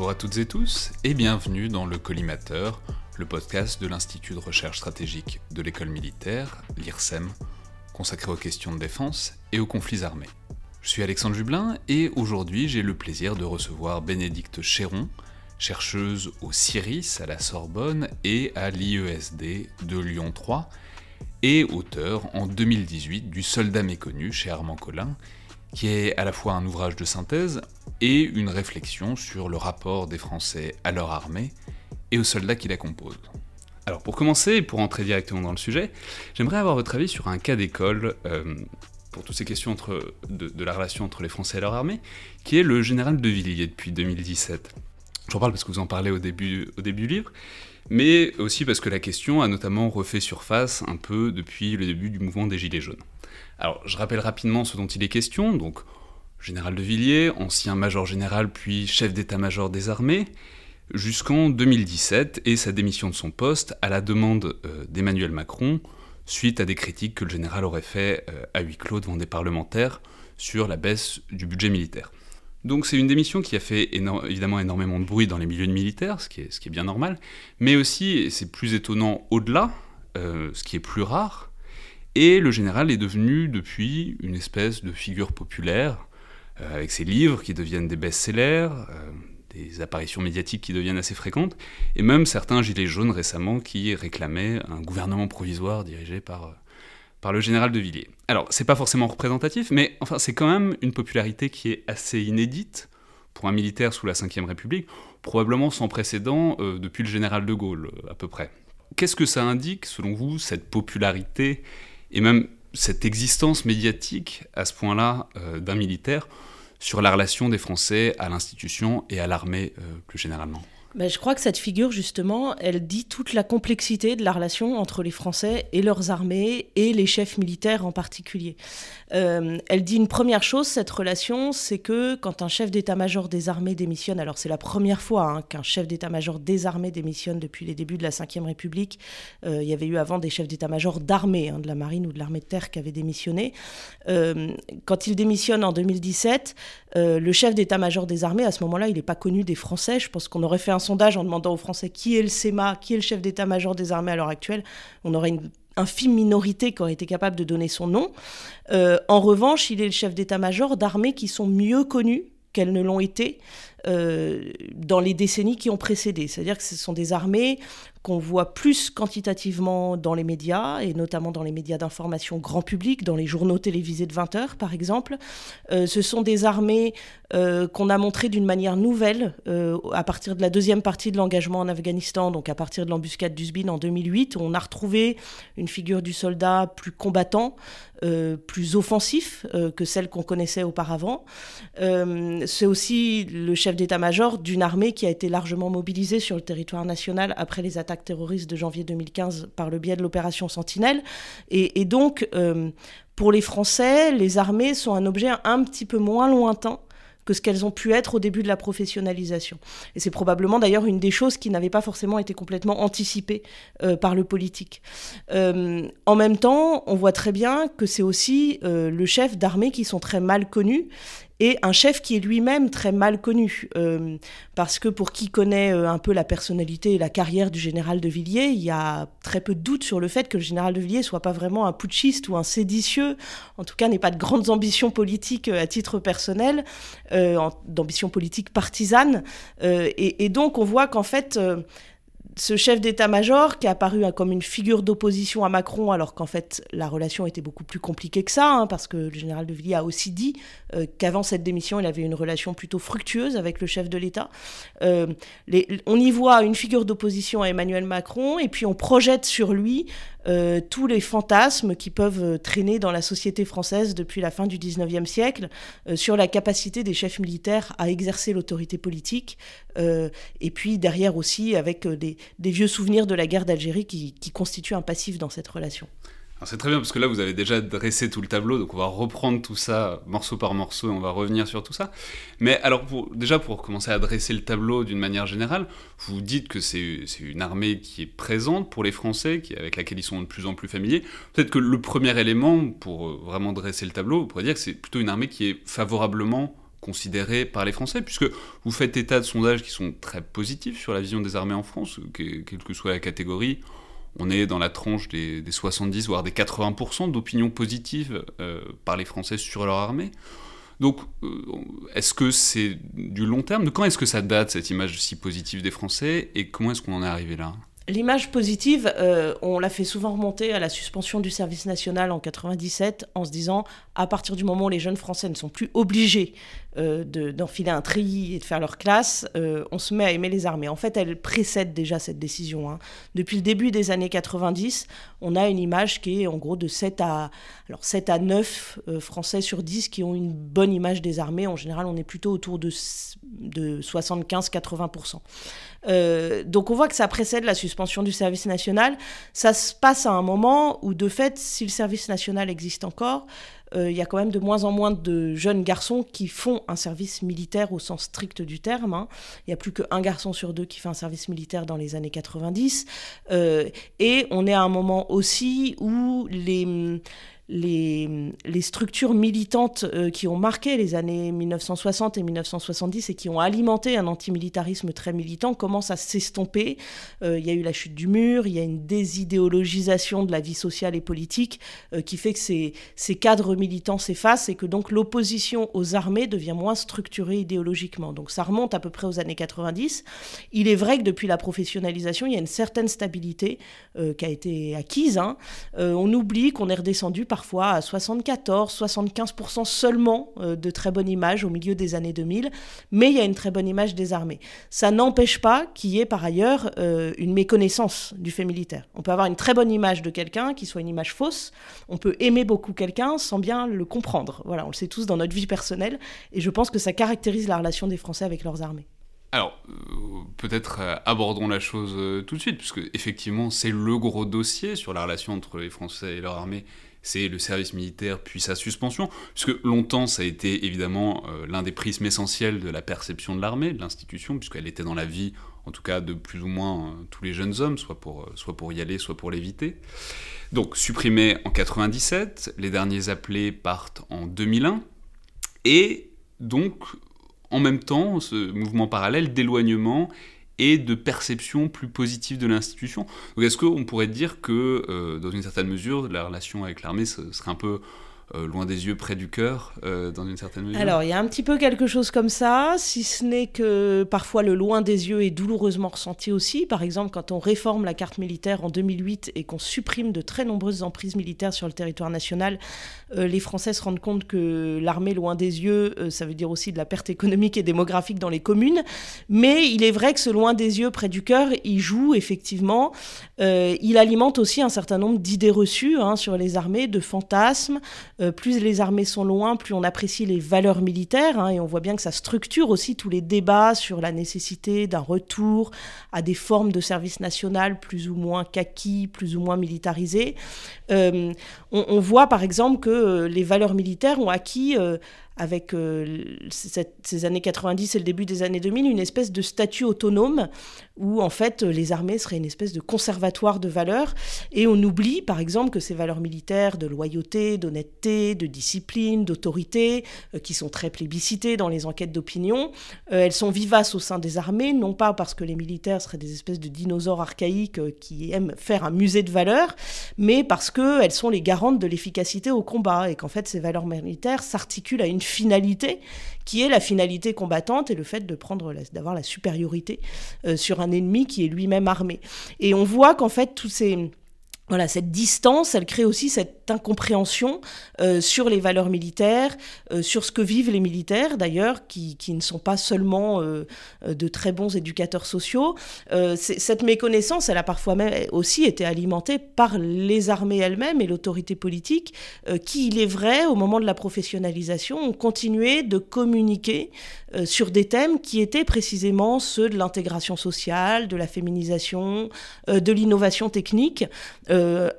Bonjour à toutes et tous et bienvenue dans le Collimateur, le podcast de l'Institut de recherche stratégique de l'école militaire, l'IRSEM, consacré aux questions de défense et aux conflits armés. Je suis Alexandre Jublin et aujourd'hui j'ai le plaisir de recevoir Bénédicte Chéron, chercheuse au CIRIS à la Sorbonne et à l'IESD de Lyon 3 et auteur en 2018 du Soldat méconnu chez Armand Collin, qui est à la fois un ouvrage de synthèse et une réflexion sur le rapport des Français à leur armée et aux soldats qui la composent. Alors pour commencer, pour entrer directement dans le sujet, j'aimerais avoir votre avis sur un cas d'école euh, pour toutes ces questions de, de, la relation entre les Français et leur armée, qui est le général de Villiers depuis 2017. J'en parle parce que vous en parlez au début, au début du livre, mais aussi parce que la question a notamment refait surface un peu depuis le début du mouvement des Gilets jaunes. Alors, je rappelle rapidement ce dont il est question. Donc, général de Villiers, ancien major général puis chef d'état-major des armées, jusqu'en 2017 et sa démission de son poste à la demande euh, d'Emmanuel Macron suite à des critiques que le général aurait fait euh, à huis clos devant des parlementaires sur la baisse du budget militaire. Donc c'est une démission qui a fait évidemment énormément de bruit dans les milieux militaires, ce qui est, bien normal, mais aussi, et c'est plus étonnant au-delà, euh, ce qui est plus rare, et le général est devenu depuis une espèce de figure populaire, avec ses livres qui deviennent des best-sellers, euh, des apparitions médiatiques qui deviennent assez fréquentes, et même certains gilets jaunes récemment qui réclamaient un gouvernement provisoire dirigé par, euh, par le général de Villiers. Alors, c'est pas forcément représentatif, mais enfin, c'est quand même une popularité qui est assez inédite pour un militaire sous la Ve République, probablement sans précédent depuis le général de Gaulle, à peu près. Qu'est-ce que ça indique, selon vous, cette popularité et même cette existence médiatique à ce point-là euh, d'un militaire sur la relation des Français à l'institution et à l'armée euh, plus généralement ben, je crois que cette figure, justement, elle dit toute la complexité de la relation entre les Français et leurs armées et les chefs militaires en particulier. Euh, elle dit une première chose, cette relation, c'est que quand un chef d'état-major des armées démissionne, alors c'est la première fois hein, qu'un chef d'état-major des armées démissionne depuis les débuts de la Ve République, euh, il y avait eu avant des chefs d'état-major d'armée, hein, de la marine ou de l'armée de terre qui avaient démissionné. Euh, quand il démissionne en 2017, le chef d'état-major des armées, à ce moment-là, il n'est pas connu des Français. Je pense qu'on aurait fait un sondage en demandant aux Français qui est le SEMA, qui est le chef d'état-major des armées à l'heure actuelle, on aurait une infime minorité qui aurait été capable de donner son nom. Euh, en revanche, il est le chef d'état-major d'armées qui sont mieux connues qu'elles ne l'ont été euh, dans les décennies qui ont précédé. C'est-à-dire que ce sont des armées qu'on voit plus quantitativement dans les médias, et notamment dans les médias d'information grand public, dans les journaux télévisés de 20 heures par exemple. Euh, ce sont des armées euh, qu'on a montrées d'une manière nouvelle euh, à partir de la deuxième partie de l'engagement en Afghanistan, donc à partir de l'embuscade d'Uzbin en 2008, où on a retrouvé une figure du soldat plus combattant, plus offensif que celle qu'on connaissait auparavant. C'est aussi le chef d'état-major d'une armée qui a été largement mobilisée sur le territoire national après les attaques terroriste de janvier 2015 par le biais de l'opération Sentinelle. Et, donc, euh, pour les Français, les armées sont un objet un petit peu moins lointain que ce qu'elles ont pu être au début de la professionnalisation. Et c'est probablement d'ailleurs une des choses qui n'avait pas forcément été complètement anticipée euh, par le politique. Euh, en même temps, on voit très bien que c'est aussi le chef d'armée qui sont très mal connus et un chef qui est lui-même très mal connu. Euh, parce que pour qui connaît euh, un peu la personnalité et la carrière du général de Villiers, il y a très peu de doute sur le fait que le général de Villiers soit pas vraiment un putschiste ou un séditieux, en tout cas n'ait pas de grandes ambitions politiques euh, à titre personnel, d'ambitions politiques partisanes. Et, et, donc on voit qu'en fait ce chef d'état-major qui est apparu hein, comme une figure d'opposition à Macron, alors qu'en fait la relation était beaucoup plus compliquée que ça, hein, parce que le général de Villiers a aussi dit euh, qu'avant cette démission, il avait une relation plutôt fructueuse avec le chef de l'État. Euh, on y voit une figure d'opposition à Emmanuel Macron, et puis on projette sur lui euh, tous les fantasmes qui peuvent traîner dans la société française depuis la fin du 19e siècle sur la capacité des chefs militaires à exercer l'autorité politique, et puis derrière aussi avec des, des, vieux souvenirs de la guerre d'Algérie qui, qui constituent un passif dans cette relation. C'est très bien parce que là vous avez déjà dressé tout le tableau, donc on va reprendre tout ça morceau par morceau et on va revenir sur tout ça. Mais alors déjà pour commencer à dresser le tableau d'une manière générale, vous dites que c'est une armée qui est présente pour les Français, avec laquelle ils sont de plus en plus familiers. Peut-être que le premier élément pour euh, vraiment dresser le tableau, vous pourriez dire que c'est plutôt une armée qui est favorablement considéré par les Français, puisque vous faites état de sondages qui sont très positifs sur la vision des armées en France, quelle que soit la catégorie. On est dans la tranche des, 70 voire des 80% d'opinions positives euh, par les Français sur leur armée. Donc, euh, est-ce que c'est du long terme? De quand est-ce que ça date, cette image si positive des Français? Et comment est-ce qu'on en est arrivé là? L'image positive, euh, on l'a fait souvent remonter à la suspension du service national en 97 en se disant à partir du moment où les jeunes Français ne sont plus obligés euh, d'enfiler un treillis et de faire leur classe, euh, on se met à aimer les armées. En fait, elle précède déjà cette décision. Hein. Depuis le début des années 90, on a une image qui est en gros de 7 à, alors 7 à 9 Français sur 10 qui ont une bonne image des armées. En général, on est plutôt autour de, de 75-80%. Euh, donc on voit que ça précède la suspension du service national. Ça se passe à un moment où, de fait, si le service national existe encore, euh, il y a quand même de moins en moins de jeunes garçons qui font un service militaire au sens strict du terme. Hein. Il n'y a plus qu'un garçon sur deux qui fait un service militaire dans les années 90. Euh, et on est à un moment aussi où les les, structures militantes euh, qui ont marqué les années 1960 et 1970 et qui ont alimenté un antimilitarisme très militant commencent à s'estomper. Euh, il y a eu la chute du mur, il y a une désidéologisation de la vie sociale et politique euh, qui fait que ces, cadres militants s'effacent et que donc l'opposition aux armées devient moins structurée idéologiquement. Donc ça remonte à peu près aux années 90. Il est vrai que depuis la professionnalisation, il y a une certaine stabilité qui a été acquise. Hein. on oublie qu'on est redescendu par parfois à 74, 75% seulement euh, de très bonne image au milieu des années 2000, mais il y a une très bonne image des armées. Ça n'empêche pas qu'il y ait par ailleurs euh, une méconnaissance du fait militaire. On peut avoir une très bonne image de quelqu'un qui soit une image fausse, on peut aimer beaucoup quelqu'un sans bien le comprendre. Voilà, on le sait tous dans notre vie personnelle, et je pense que ça caractérise la relation des Français avec leurs armées. Alors, euh, peut-être abordons la chose tout de suite, puisque effectivement, c'est le gros dossier sur la relation entre les Français et leur armée c'est le service militaire puis sa suspension, puisque longtemps ça a été évidemment euh, l'un des prismes essentiels de la perception de l'armée, de l'institution, puisqu'elle était dans la vie, en tout cas de plus ou moins euh, tous les jeunes hommes, soit pour, euh, soit pour y aller, soit pour l'éviter. Donc supprimé en 97, les derniers appelés partent en 2001, et donc en même temps, ce mouvement parallèle d'éloignement et de perception plus positive de l'institution. Donc est-ce qu'on pourrait dire que, euh, dans une certaine mesure, la relation avec l'armée serait un peu euh, loin des yeux, près du cœur, euh, dans une certaine mesure Alors, il y a un petit peu quelque chose comme ça, si ce n'est que parfois le loin des yeux est douloureusement ressenti aussi. Par exemple, quand on réforme la carte militaire en 2008 et qu'on supprime de très nombreuses emprises militaires sur le territoire national, euh, les Français se rendent compte que l'armée loin des yeux, ça veut dire aussi de la perte économique et démographique dans les communes. Mais il est vrai que ce loin des yeux, près du cœur, il joue effectivement. il alimente aussi un certain nombre d'idées reçues hein, sur les armées, de fantasmes. Euh, plus les armées sont loin, plus on apprécie les valeurs militaires, hein, et on voit bien que ça structure aussi tous les débats sur la nécessité d'un retour à des formes de service national plus ou moins kaki, plus ou moins militarisées. Euh, on, voit par exemple que euh, les valeurs militaires ont acquis avec euh, ces années 90 et le début des années 2000, une espèce de statut autonome où en fait les armées seraient une espèce de conservatoire de valeurs. Et on oublie par exemple que ces valeurs militaires de loyauté, d'honnêteté, de discipline, d'autorité, euh, qui sont très plébiscitées dans les enquêtes d'opinion, euh, elles sont vivaces au sein des armées, non pas parce que les militaires seraient des espèces de dinosaures archaïques qui aiment faire un musée de valeurs, mais parce qu'elles sont les garantes de l'efficacité au combat et qu'en fait ces valeurs militaires s'articulent à une finalité qui est la finalité combattante et le fait de prendre d'avoir la supériorité euh, sur un ennemi qui est lui-même armé. Et on voit qu'en fait tous ces voilà, cette distance, elle crée aussi cette incompréhension euh, sur les valeurs militaires, euh, sur ce que vivent les militaires d'ailleurs, qui, qui, ne sont pas seulement euh, de très bons éducateurs sociaux. cette méconnaissance, elle a parfois même aussi été alimentée par les armées elles-mêmes et l'autorité politique, qui, il est vrai, au moment de la professionnalisation, ont continué de communiquer sur des thèmes qui étaient précisément ceux de l'intégration sociale, de la féminisation, de l'innovation technique. Euh,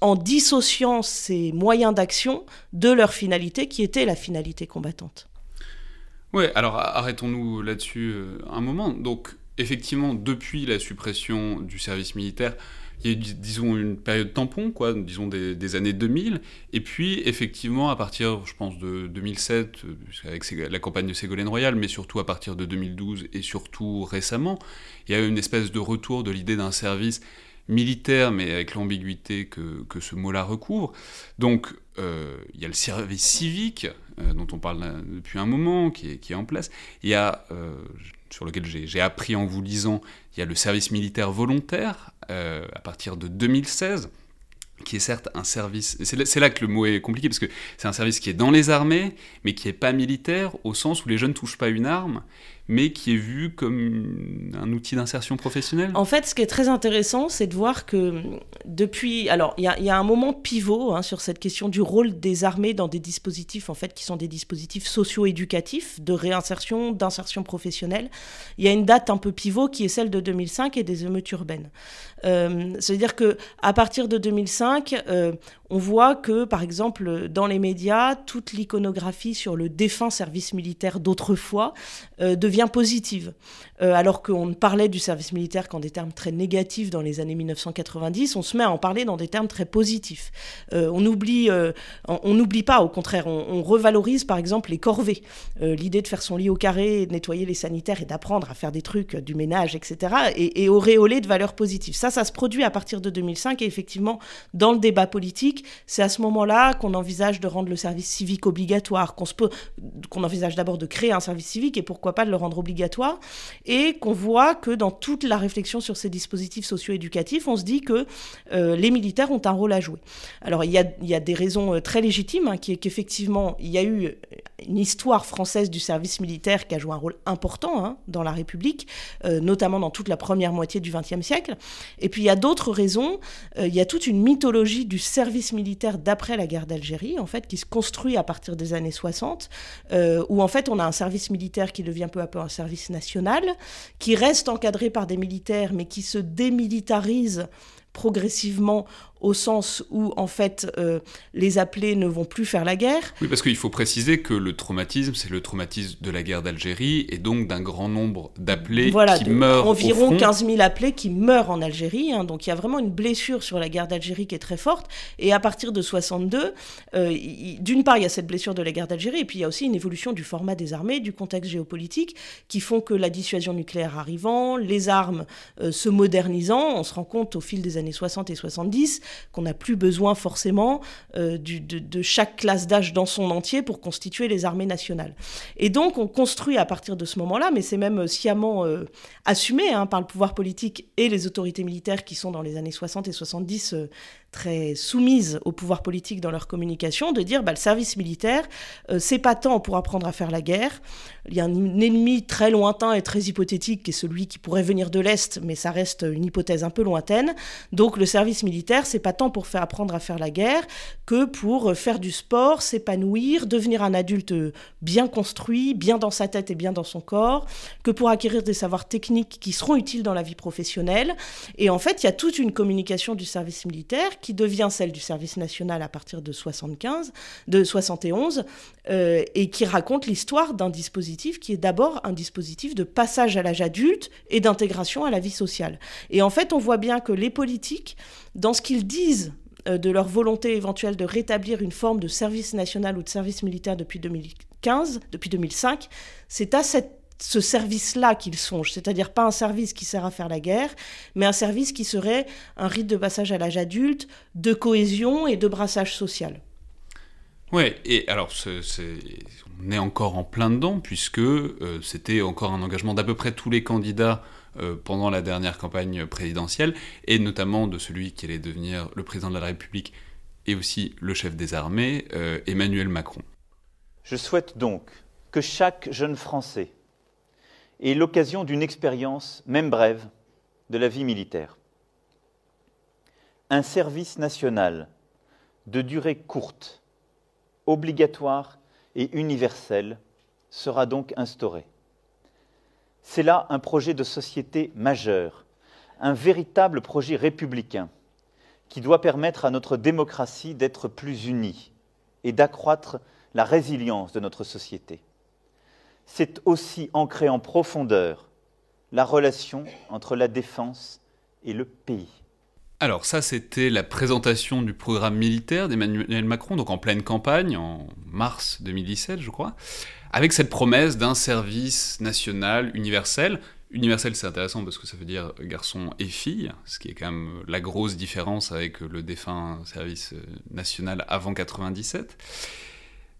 en dissociant ces moyens d'action de leur finalité qui était la finalité combattante. Oui, alors arrêtons-nous là-dessus euh, un moment. Donc, effectivement, depuis la suppression du service militaire, il y a eu, disons, une période tampon, quoi, disons des, années 2000. Et puis, effectivement, à partir, je pense, de 2007, avec la campagne de Ségolène Royal, mais surtout à partir de 2012 et surtout récemment, il y a eu une espèce de retour de l'idée d'un service militaire, mais avec l'ambiguïté que, que, ce mot-là recouvre. Donc, euh, il y a le service civique, euh, dont on parle depuis un moment, qui est, qui est en place. Il y a, euh, sur lequel j'ai appris en vous lisant, il y a le service militaire volontaire, à partir de 2016 qui est certes un service, c'est là, que le mot est compliqué, parce que c'est un service qui est dans les armées, mais qui n'est pas militaire, au sens où les jeunes ne touchent pas une arme, mais qui est vu comme un outil d'insertion professionnelle En fait, ce qui est très intéressant, c'est de voir que depuis... Alors, il y, a un moment pivot hein, sur cette question du rôle des armées dans des dispositifs, en fait, qui sont des dispositifs socio-éducatifs, de réinsertion, d'insertion professionnelle. Il y a une date un peu pivot qui est celle de 2005 et des émeutes urbaines. Euh, C'est-à-dire que à partir de 2005, euh, on voit que, par exemple, dans les médias, toute l'iconographie sur le défunt service militaire d'autrefois euh, devient positive. Alors qu'on parlait du service militaire qu'en des termes très négatifs dans les années 1990, on se met à en parler dans des termes très positifs. On oublie, on n'oublie pas, au contraire, on, revalorise par exemple les corvées. L'idée de faire son lit au carré, de nettoyer les sanitaires et d'apprendre à faire des trucs, du ménage, etc., et, et auréolé de valeurs positives. Ça, ça se produit à partir de 2005 et effectivement, dans le débat politique, c'est à ce moment-là qu'on envisage de rendre le service civique obligatoire, qu'on envisage d'abord de créer un service civique et pourquoi pas de le rendre obligatoire, et qu'on voit que dans toute la réflexion sur ces dispositifs socio-éducatifs, on se dit que euh, les militaires ont un rôle à jouer. Alors il y a, des raisons euh, très légitimes, hein, qui est qu'effectivement il y a eu une histoire française du service militaire qui a joué un rôle important hein, dans la République, euh, notamment dans toute la première moitié du XXe siècle. Et puis il y a d'autres raisons. il y a toute une mythologie du service militaire d'après la guerre d'Algérie, en fait, qui se construit à partir des années 60, euh, où en fait on a un service militaire qui devient peu à peu un service national, qui reste encadré par des militaires, mais qui se démilitarise progressivement au sens où, en fait, euh, les appelés ne vont plus faire la guerre. Oui, parce qu'il faut préciser que le traumatisme, c'est le traumatisme de la guerre d'Algérie et donc d'un grand nombre d'appelés qui meurent. Environ au front. 15 000 appelés qui meurent en Algérie. Hein. donc il y a vraiment une blessure sur la guerre d'Algérie qui est très forte. Et à partir de 62, euh, d'une part, il y a cette blessure de la guerre d'Algérie, et puis il y a aussi une évolution du format des armées, du contexte géopolitique, qui font que la dissuasion nucléaire arrivant, les armes euh, se modernisant, on se rend compte au fil des années 60 et 70 qu'on n'a plus besoin forcément euh, de, chaque classe d'âge dans son entier pour constituer les armées nationales. Et donc on construit à partir de ce moment-là, mais c'est même sciemment euh, assumé hein, par le pouvoir politique et les autorités militaires qui sont dans les années 60 et 70 très soumises au pouvoir politique dans leur communication, de dire bah, le service militaire, euh, c'est pas tant pour apprendre à faire la guerre. Il y a un, ennemi très lointain et très hypothétique qui est celui qui pourrait venir de l'Est, mais ça reste une hypothèse un peu lointaine. Donc le service militaire, c'est pas tant pour faire apprendre à faire la guerre que pour faire du sport, s'épanouir, devenir un adulte bien construit, bien dans sa tête et bien dans son corps, que pour acquérir des savoirs techniques qui seront utiles dans la vie professionnelle. Et en fait, il y a toute une communication du service militaire qui devient celle du service national à partir de 75, de 71, euh, et qui raconte l'histoire d'un dispositif qui est d'abord un dispositif de passage à l'âge adulte et d'intégration à la vie sociale. Et en fait, on voit bien que les politiques, dans ce qu'ils disent euh, de leur volonté éventuelle de rétablir une forme de service national ou de service militaire depuis 2015, depuis 2005, c'est à cette ce service-là qu'il songe, c'est-à-dire pas un service qui sert à faire la guerre, mais un service qui serait un rite de passage à l'âge adulte, de cohésion et de brassage social. Oui, et alors on est encore en plein dedans, puisque euh, c'était encore un engagement d'à peu près tous les candidats euh, pendant la dernière campagne présidentielle, et notamment de celui qui allait devenir le président de la République et aussi le chef des armées, euh, Emmanuel Macron. Je souhaite donc que chaque jeune Français et l'occasion d'une expérience, même brève, de la vie militaire. Un service national de durée courte, obligatoire et universel sera donc instauré. C'est là un projet de société majeur, un véritable projet républicain qui doit permettre à notre démocratie d'être plus unie et d'accroître la résilience de notre société c'est aussi ancrer en profondeur la relation entre la défense et le pays. Alors ça, c'était la présentation du programme militaire d'Emmanuel Macron, donc en pleine campagne, en mars 2017, je crois, avec cette promesse d'un service national universel. Universel, c'est intéressant parce que ça veut dire garçon et fille, ce qui est quand même la grosse différence avec le défunt service national avant 97.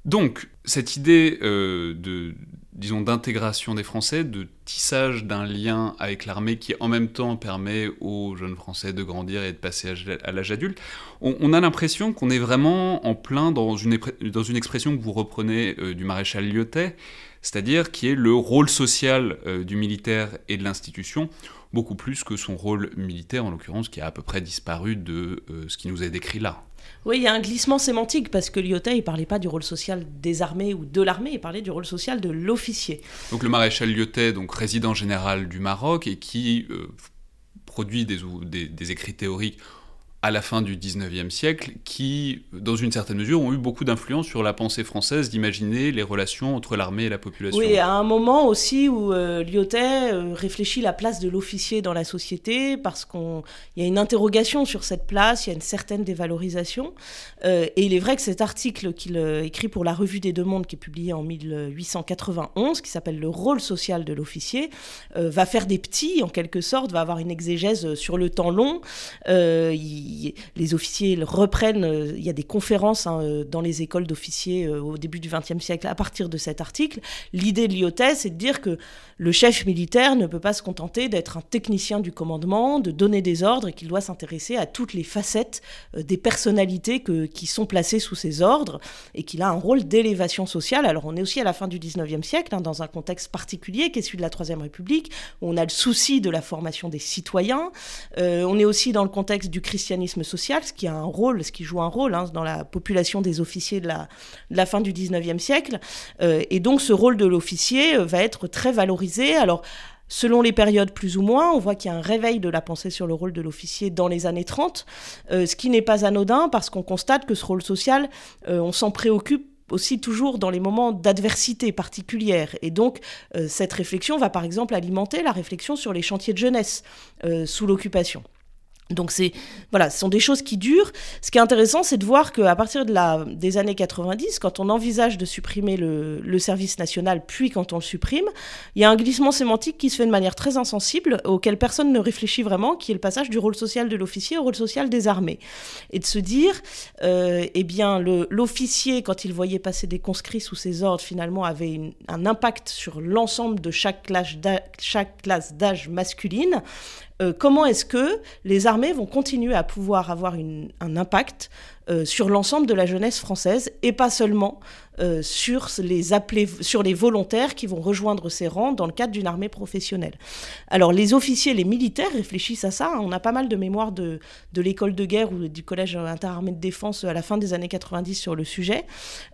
Donc, cette idée euh, de, disons, d'intégration des Français, de tissage d'un lien avec l'armée qui en même temps permet aux jeunes Français de grandir et de passer à l'âge adulte, on, a l'impression qu'on est vraiment en plein dans une, dans une expression que vous reprenez euh, du maréchal Lyotet, c'est-à-dire qui est le rôle social euh, du militaire et de l'institution, beaucoup plus que son rôle militaire, en l'occurrence, qui a à peu près disparu de ce qui nous est décrit là. Oui, il y a un glissement sémantique parce que Lyotet, il parlait pas du rôle social des armées ou de l'armée, il parlait du rôle social de l'officier. Donc le maréchal Lyotet, donc résident général du Maroc et qui euh, produit des, des, écrits théoriques à la fin du 19e siècle qui, dans une certaine mesure, ont eu beaucoup d'influence sur la pensée française d'imaginer les relations entre l'armée et la population. Oui, à un moment aussi où euh, Lyotet euh, réfléchit la place de l'officier dans la société, parce qu'il y a une interrogation sur cette place, il y a une certaine dévalorisation. Euh, et il est vrai que cet article qu'il écrit pour la Revue des Deux Mondes, qui est publié en 1891, qui s'appelle Le rôle social de l'officier, va faire des petits, en quelque sorte, va avoir une exégèse sur le temps long. Les officiers reprennent, euh, il y a des conférences hein, euh, dans les écoles d'officiers euh, au début du XXe siècle à partir de cet article. L'idée de Lyotet, c'est de dire que le chef militaire ne peut pas se contenter d'être un technicien du commandement, de donner des ordres, et qu'il doit s'intéresser à toutes les facettes des personnalités qui sont placées sous ses ordres, et qu'il a un rôle d'élévation sociale. Alors on est aussi à la fin du XIXe siècle, hein, dans un contexte particulier qui est celui de la Troisième République, où on a le souci de la formation des citoyens. on est aussi dans le contexte du christianisme social, ce qui a un rôle, ce qui joue un rôle hein, dans la population des officiers de la, fin du 19e siècle. Euh, et donc ce rôle de l'officier euh, va être très valorisé. Alors, Selon les périodes plus ou moins, on voit qu'il y a un réveil de la pensée sur le rôle de l'officier dans les années 30, euh, ce qui n'est pas anodin parce qu'on constate que ce rôle social, on s'en préoccupe aussi toujours dans les moments d'adversité particulière. Et donc, cette réflexion va par exemple alimenter la réflexion sur les chantiers de jeunesse sous l'occupation. Donc c'est voilà, ce sont des choses qui durent. Ce qui est intéressant, c'est de voir qu'à partir de la, des années 90, quand on envisage de supprimer le, service national, puis quand on le supprime, il y a un glissement sémantique qui se fait de manière très insensible, auquel personne ne réfléchit vraiment, qui est le passage du rôle social de l'officier au rôle social des armées, et de se dire, euh, eh bien, l'officier, quand il voyait passer des conscrits sous ses ordres, finalement, avait un impact sur l'ensemble de chaque classe d'âge masculine. Euh, comment est-ce que les armées vont continuer à pouvoir avoir un impact euh, sur l'ensemble de la jeunesse française et pas seulement euh, sur, les appelés, sur les volontaires qui vont rejoindre ces rangs dans le cadre d'une armée professionnelle. Alors les officiers, les militaires réfléchissent à ça. On a pas mal de mémoires de, de l'école de guerre ou du collège interarmé de défense à la fin des années 90 sur le sujet,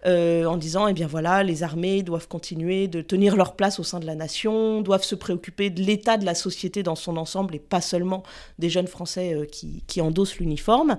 euh, en disant, eh bien voilà, les armées doivent continuer de tenir leur place au sein de la nation, doivent se préoccuper de l'état de la société dans son ensemble et pas seulement des jeunes Français qui, qui, endossent l'uniforme.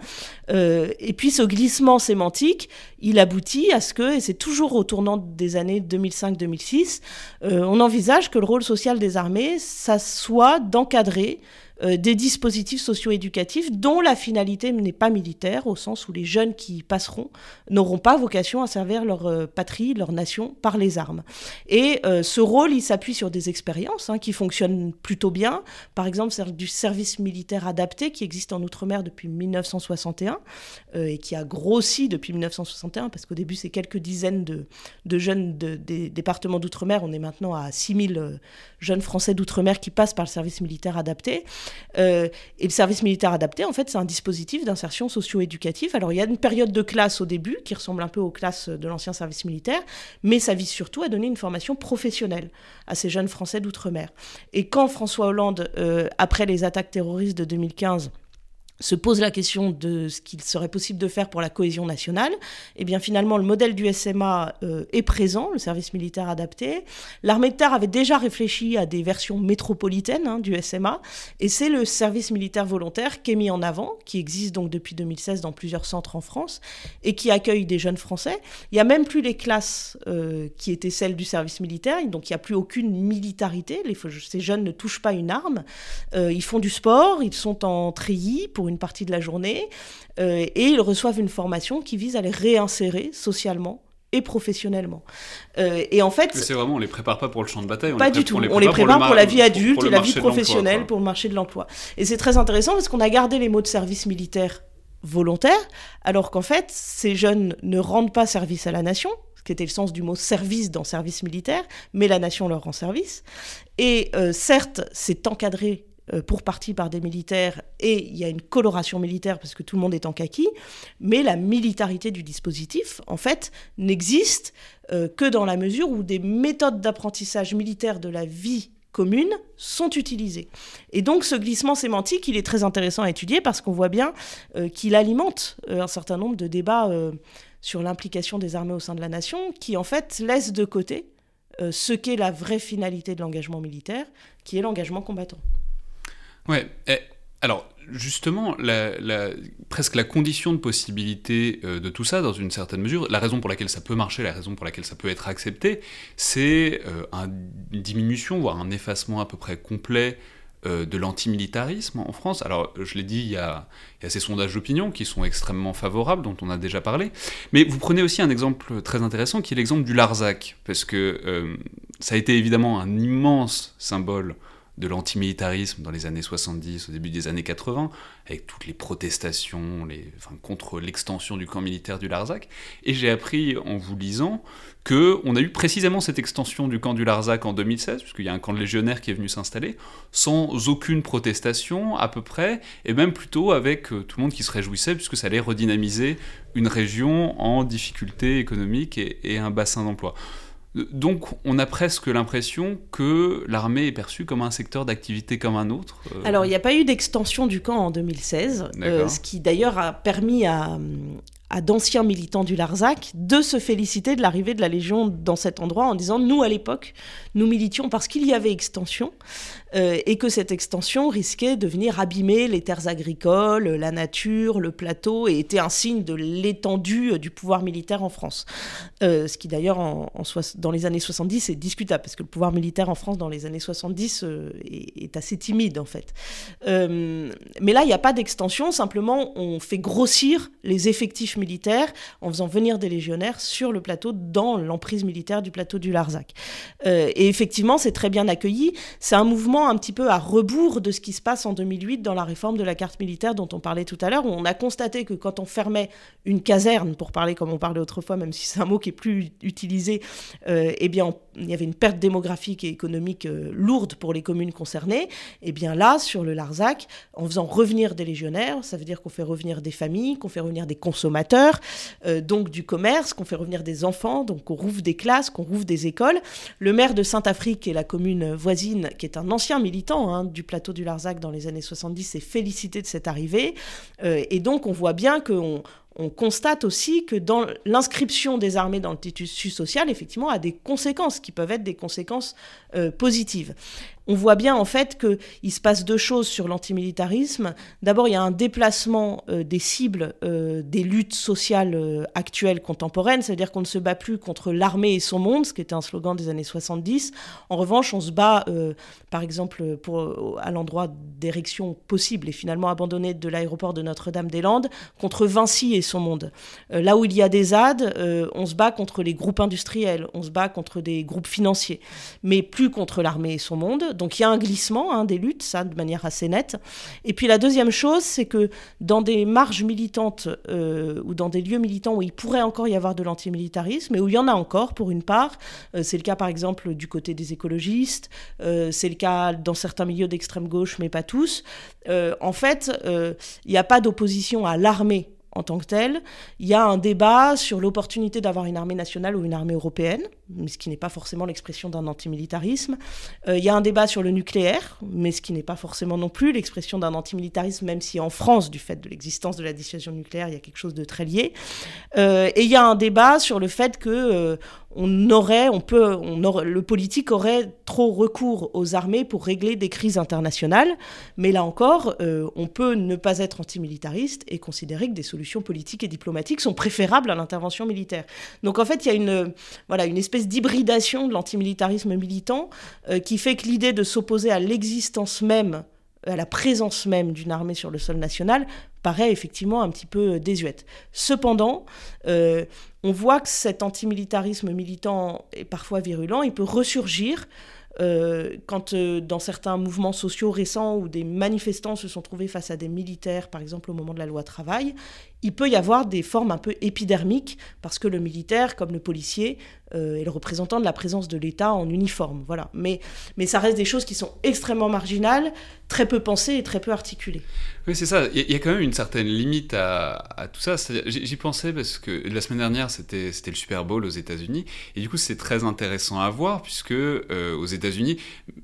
et puis glissement sémantique, il aboutit à ce que, et c'est toujours au tournant des années 2005-2006, euh, on envisage que le rôle social des armées, ça soit d'encadrer euh, des dispositifs socio-éducatifs dont la finalité n'est pas militaire, au sens où les jeunes qui passeront n'auront pas vocation à servir leur euh, patrie, leur nation par les armes. Et euh, ce rôle, il s'appuie sur des expériences hein, qui fonctionnent plutôt bien. Par exemple, du service militaire adapté qui existe en Outre-mer depuis 1961 et qui a grossi depuis 1961 parce qu'au début, c'est quelques dizaines de, jeunes de, des départements d'Outre-mer. On est maintenant à 6000 jeunes Français d'Outre-mer qui passent par le service militaire adapté. Euh, et le service militaire adapté, en fait, c'est un dispositif d'insertion socio-éducative. Alors, il y a une période de classe au début qui ressemble un peu aux classes de l'ancien service militaire, mais ça vise surtout à donner une formation professionnelle à ces jeunes Français d'outre-mer. Et quand François Hollande, euh, après les attaques terroristes de 2015, se pose la question de ce qu'il serait possible de faire pour la cohésion nationale, et eh bien finalement le modèle du SMA euh, est présent, le service militaire adapté. L'armée de terre avait déjà réfléchi à des versions métropolitaines hein, du SMA, et c'est le service militaire volontaire qui est mis en avant, qui existe donc depuis 2016 dans plusieurs centres en France, et qui accueille des jeunes Français. Il n'y a même plus les classes euh, qui étaient celles du service militaire, donc il n'y a plus aucune militarité, ces jeunes ne touchent pas une arme, euh, ils font du sport, ils sont en treillis pour une partie de la journée, et ils reçoivent une formation qui vise à les réinsérer socialement et professionnellement. Euh, et en fait, c'est vraiment, on les prépare pas pour le champ de bataille. On pas du tout. On les prépare, pour, la vie adulte et la vie professionnelle, pour le marché de l'emploi. Et c'est très intéressant parce qu'on a gardé les mots de service militaire volontaire, alors qu'en fait, ces jeunes ne rendent pas service à la nation, ce qui était le sens du mot service dans service militaire, mais la nation leur rend service. Et euh, certes, c'est encadré euh, pour partie par des militaires et il y a une coloration militaire parce que tout le monde est en kaki, mais la militarité du dispositif, en fait, n'existe euh, que dans la mesure où des méthodes d'apprentissage militaire de la vie commune sont utilisées. Et donc ce glissement sémantique, il est très intéressant à étudier parce qu'on voit bien euh, qu'il alimente un certain nombre de débats sur l'implication des armées au sein de la nation qui en fait laissent de côté ce qu'est la vraie finalité de l'engagement militaire, qui est l'engagement combattant. Ouais. alors, justement, presque la condition de possibilité euh, de tout ça, dans une certaine mesure, la raison pour laquelle ça peut marcher, la raison pour laquelle ça peut être accepté, c'est euh, une diminution, voire un effacement à peu près complet euh, de l'antimilitarisme en France. Alors, je l'ai dit, il y, a, ces sondages d'opinion qui sont extrêmement favorables, dont on a déjà parlé. Mais vous prenez aussi un exemple très intéressant qui est l'exemple du Larzac, parce que ça a été évidemment un immense symbole de l'antimilitarisme dans les années 70, au début des années 80, avec toutes les protestations contre l'extension du camp militaire du Larzac. Et j'ai appris en vous lisant que on a eu précisément cette extension du camp du Larzac en 2016, puisqu'il y a un camp de légionnaires qui est venu s'installer, sans aucune protestation à peu près, et même plutôt avec euh, tout le monde qui se réjouissait, puisque ça allait redynamiser une région en difficulté économique et un bassin d'emploi. Donc on a presque l'impression que l'armée est perçue comme un secteur d'activité comme un autre. Euh. Alors il n'y a pas eu d'extension du camp en 2016, euh, ce qui d'ailleurs a permis à, à d'anciens militants du Larzac de se féliciter de l'arrivée de la Légion dans cet endroit en disant nous à l'époque nous militions parce qu'il y avait extension euh, et que cette extension risquait de venir abîmer les terres agricoles, la nature, le plateau et était un signe de l'étendue euh, du pouvoir militaire en France. Euh, ce qui d'ailleurs en, dans les années 70 est discutable parce que le pouvoir militaire en France dans les années 70 est, est, assez timide en fait. mais là il n'y a pas d'extension, simplement on fait grossir les effectifs militaire en faisant venir des légionnaires sur le plateau, dans l'emprise militaire du plateau du Larzac. Euh, et effectivement, c'est très bien accueilli. C'est un mouvement un petit peu à rebours de ce qui se passe en 2008 dans la réforme de la carte militaire dont on parlait tout à l'heure, où on a constaté que quand on fermait une caserne, pour parler comme on parlait autrefois, même si c'est un mot qui est plus utilisé, euh, eh bien, il y avait une perte démographique et économique euh, lourde pour les communes concernées. Et eh bien là, sur le Larzac, en faisant revenir des légionnaires, ça veut dire qu'on fait revenir des familles, qu'on fait revenir des consommateurs, euh, donc du commerce, qu'on fait revenir des enfants, donc qu'on rouvre des classes, qu'on rouvre des écoles. Le maire de Saint-Afrique, qui est la commune voisine, qui est un ancien militant hein, du plateau du Larzac dans les années 70, s'est félicité de cette arrivée. Euh, et donc on voit bien qu'on on constate aussi que dans l'inscription des armées dans le tissu social, effectivement, a des conséquences qui peuvent être des conséquences euh, positives on voit bien en fait qu'il se passe deux choses sur l'antimilitarisme. D'abord, il y a un déplacement euh, des cibles euh, des luttes sociales euh, actuelles, contemporaines, c'est-à-dire qu'on ne se bat plus contre l'armée et son monde, ce qui était un slogan des années 70. En revanche, on se bat, par exemple, pour, à l'endroit d'érections possibles et finalement abandonnées de l'aéroport de Notre-Dame-des-Landes, contre Vinci et son monde. là où il y a des ZAD, on se bat contre les groupes industriels, on se bat contre des groupes financiers, mais plus contre l'armée et son monde. Donc il y a un glissement hein, des luttes, ça, de manière assez nette. Et puis la deuxième chose, c'est que dans des marges militantes euh, ou dans des lieux militants où il pourrait encore y avoir de l'antimilitarisme, et où il y en a encore pour une part, euh, c'est le cas par exemple du côté des écologistes, euh, c'est le cas dans certains milieux d'extrême gauche, mais pas tous, en fait, il n'y a pas d'opposition à l'armée en tant que telle. Il y a un débat sur l'opportunité d'avoir une armée nationale ou une armée européenne mais ce qui n'est pas forcément l'expression d'un antimilitarisme. Euh, il y a un débat sur le nucléaire, mais ce qui n'est pas forcément non plus l'expression d'un antimilitarisme, même si en France, du fait de l'existence de la dissuasion nucléaire, il y a quelque chose de très lié. Euh, et il y a un débat sur le fait que euh, on aurait, on peut, le politique aurait trop recours aux armées pour régler des crises internationales. Mais là encore, on peut ne pas être antimilitariste et considérer que des solutions politiques et diplomatiques sont préférables à l'intervention militaire. Donc en fait, il y a une, voilà, une espèce d'hybridation de l'antimilitarisme militant euh, qui fait que l'idée de s'opposer à l'existence même à la présence même d'une armée sur le sol national paraît effectivement un petit peu désuète. Cependant, euh, on voit que cet antimilitarisme militant est parfois virulent, il peut ressurgir euh, quand euh, dans certains mouvements sociaux récents où des manifestants se sont trouvés face à des militaires, par exemple au moment de la loi travail, il peut y avoir des formes un peu épidermiques parce que le militaire, comme le policier, euh, est le représentant de la présence de l'État en uniforme. Voilà. Mais, mais ça reste des choses qui sont extrêmement marginales, très peu pensées et très peu articulées. Oui, c'est ça. Il y, a quand même une certaine limite à, tout ça. J'y pensais parce que la semaine dernière, c'était le Super Bowl aux États-Unis. Et du coup, c'est très intéressant à voir puisque euh, aux États-Unis,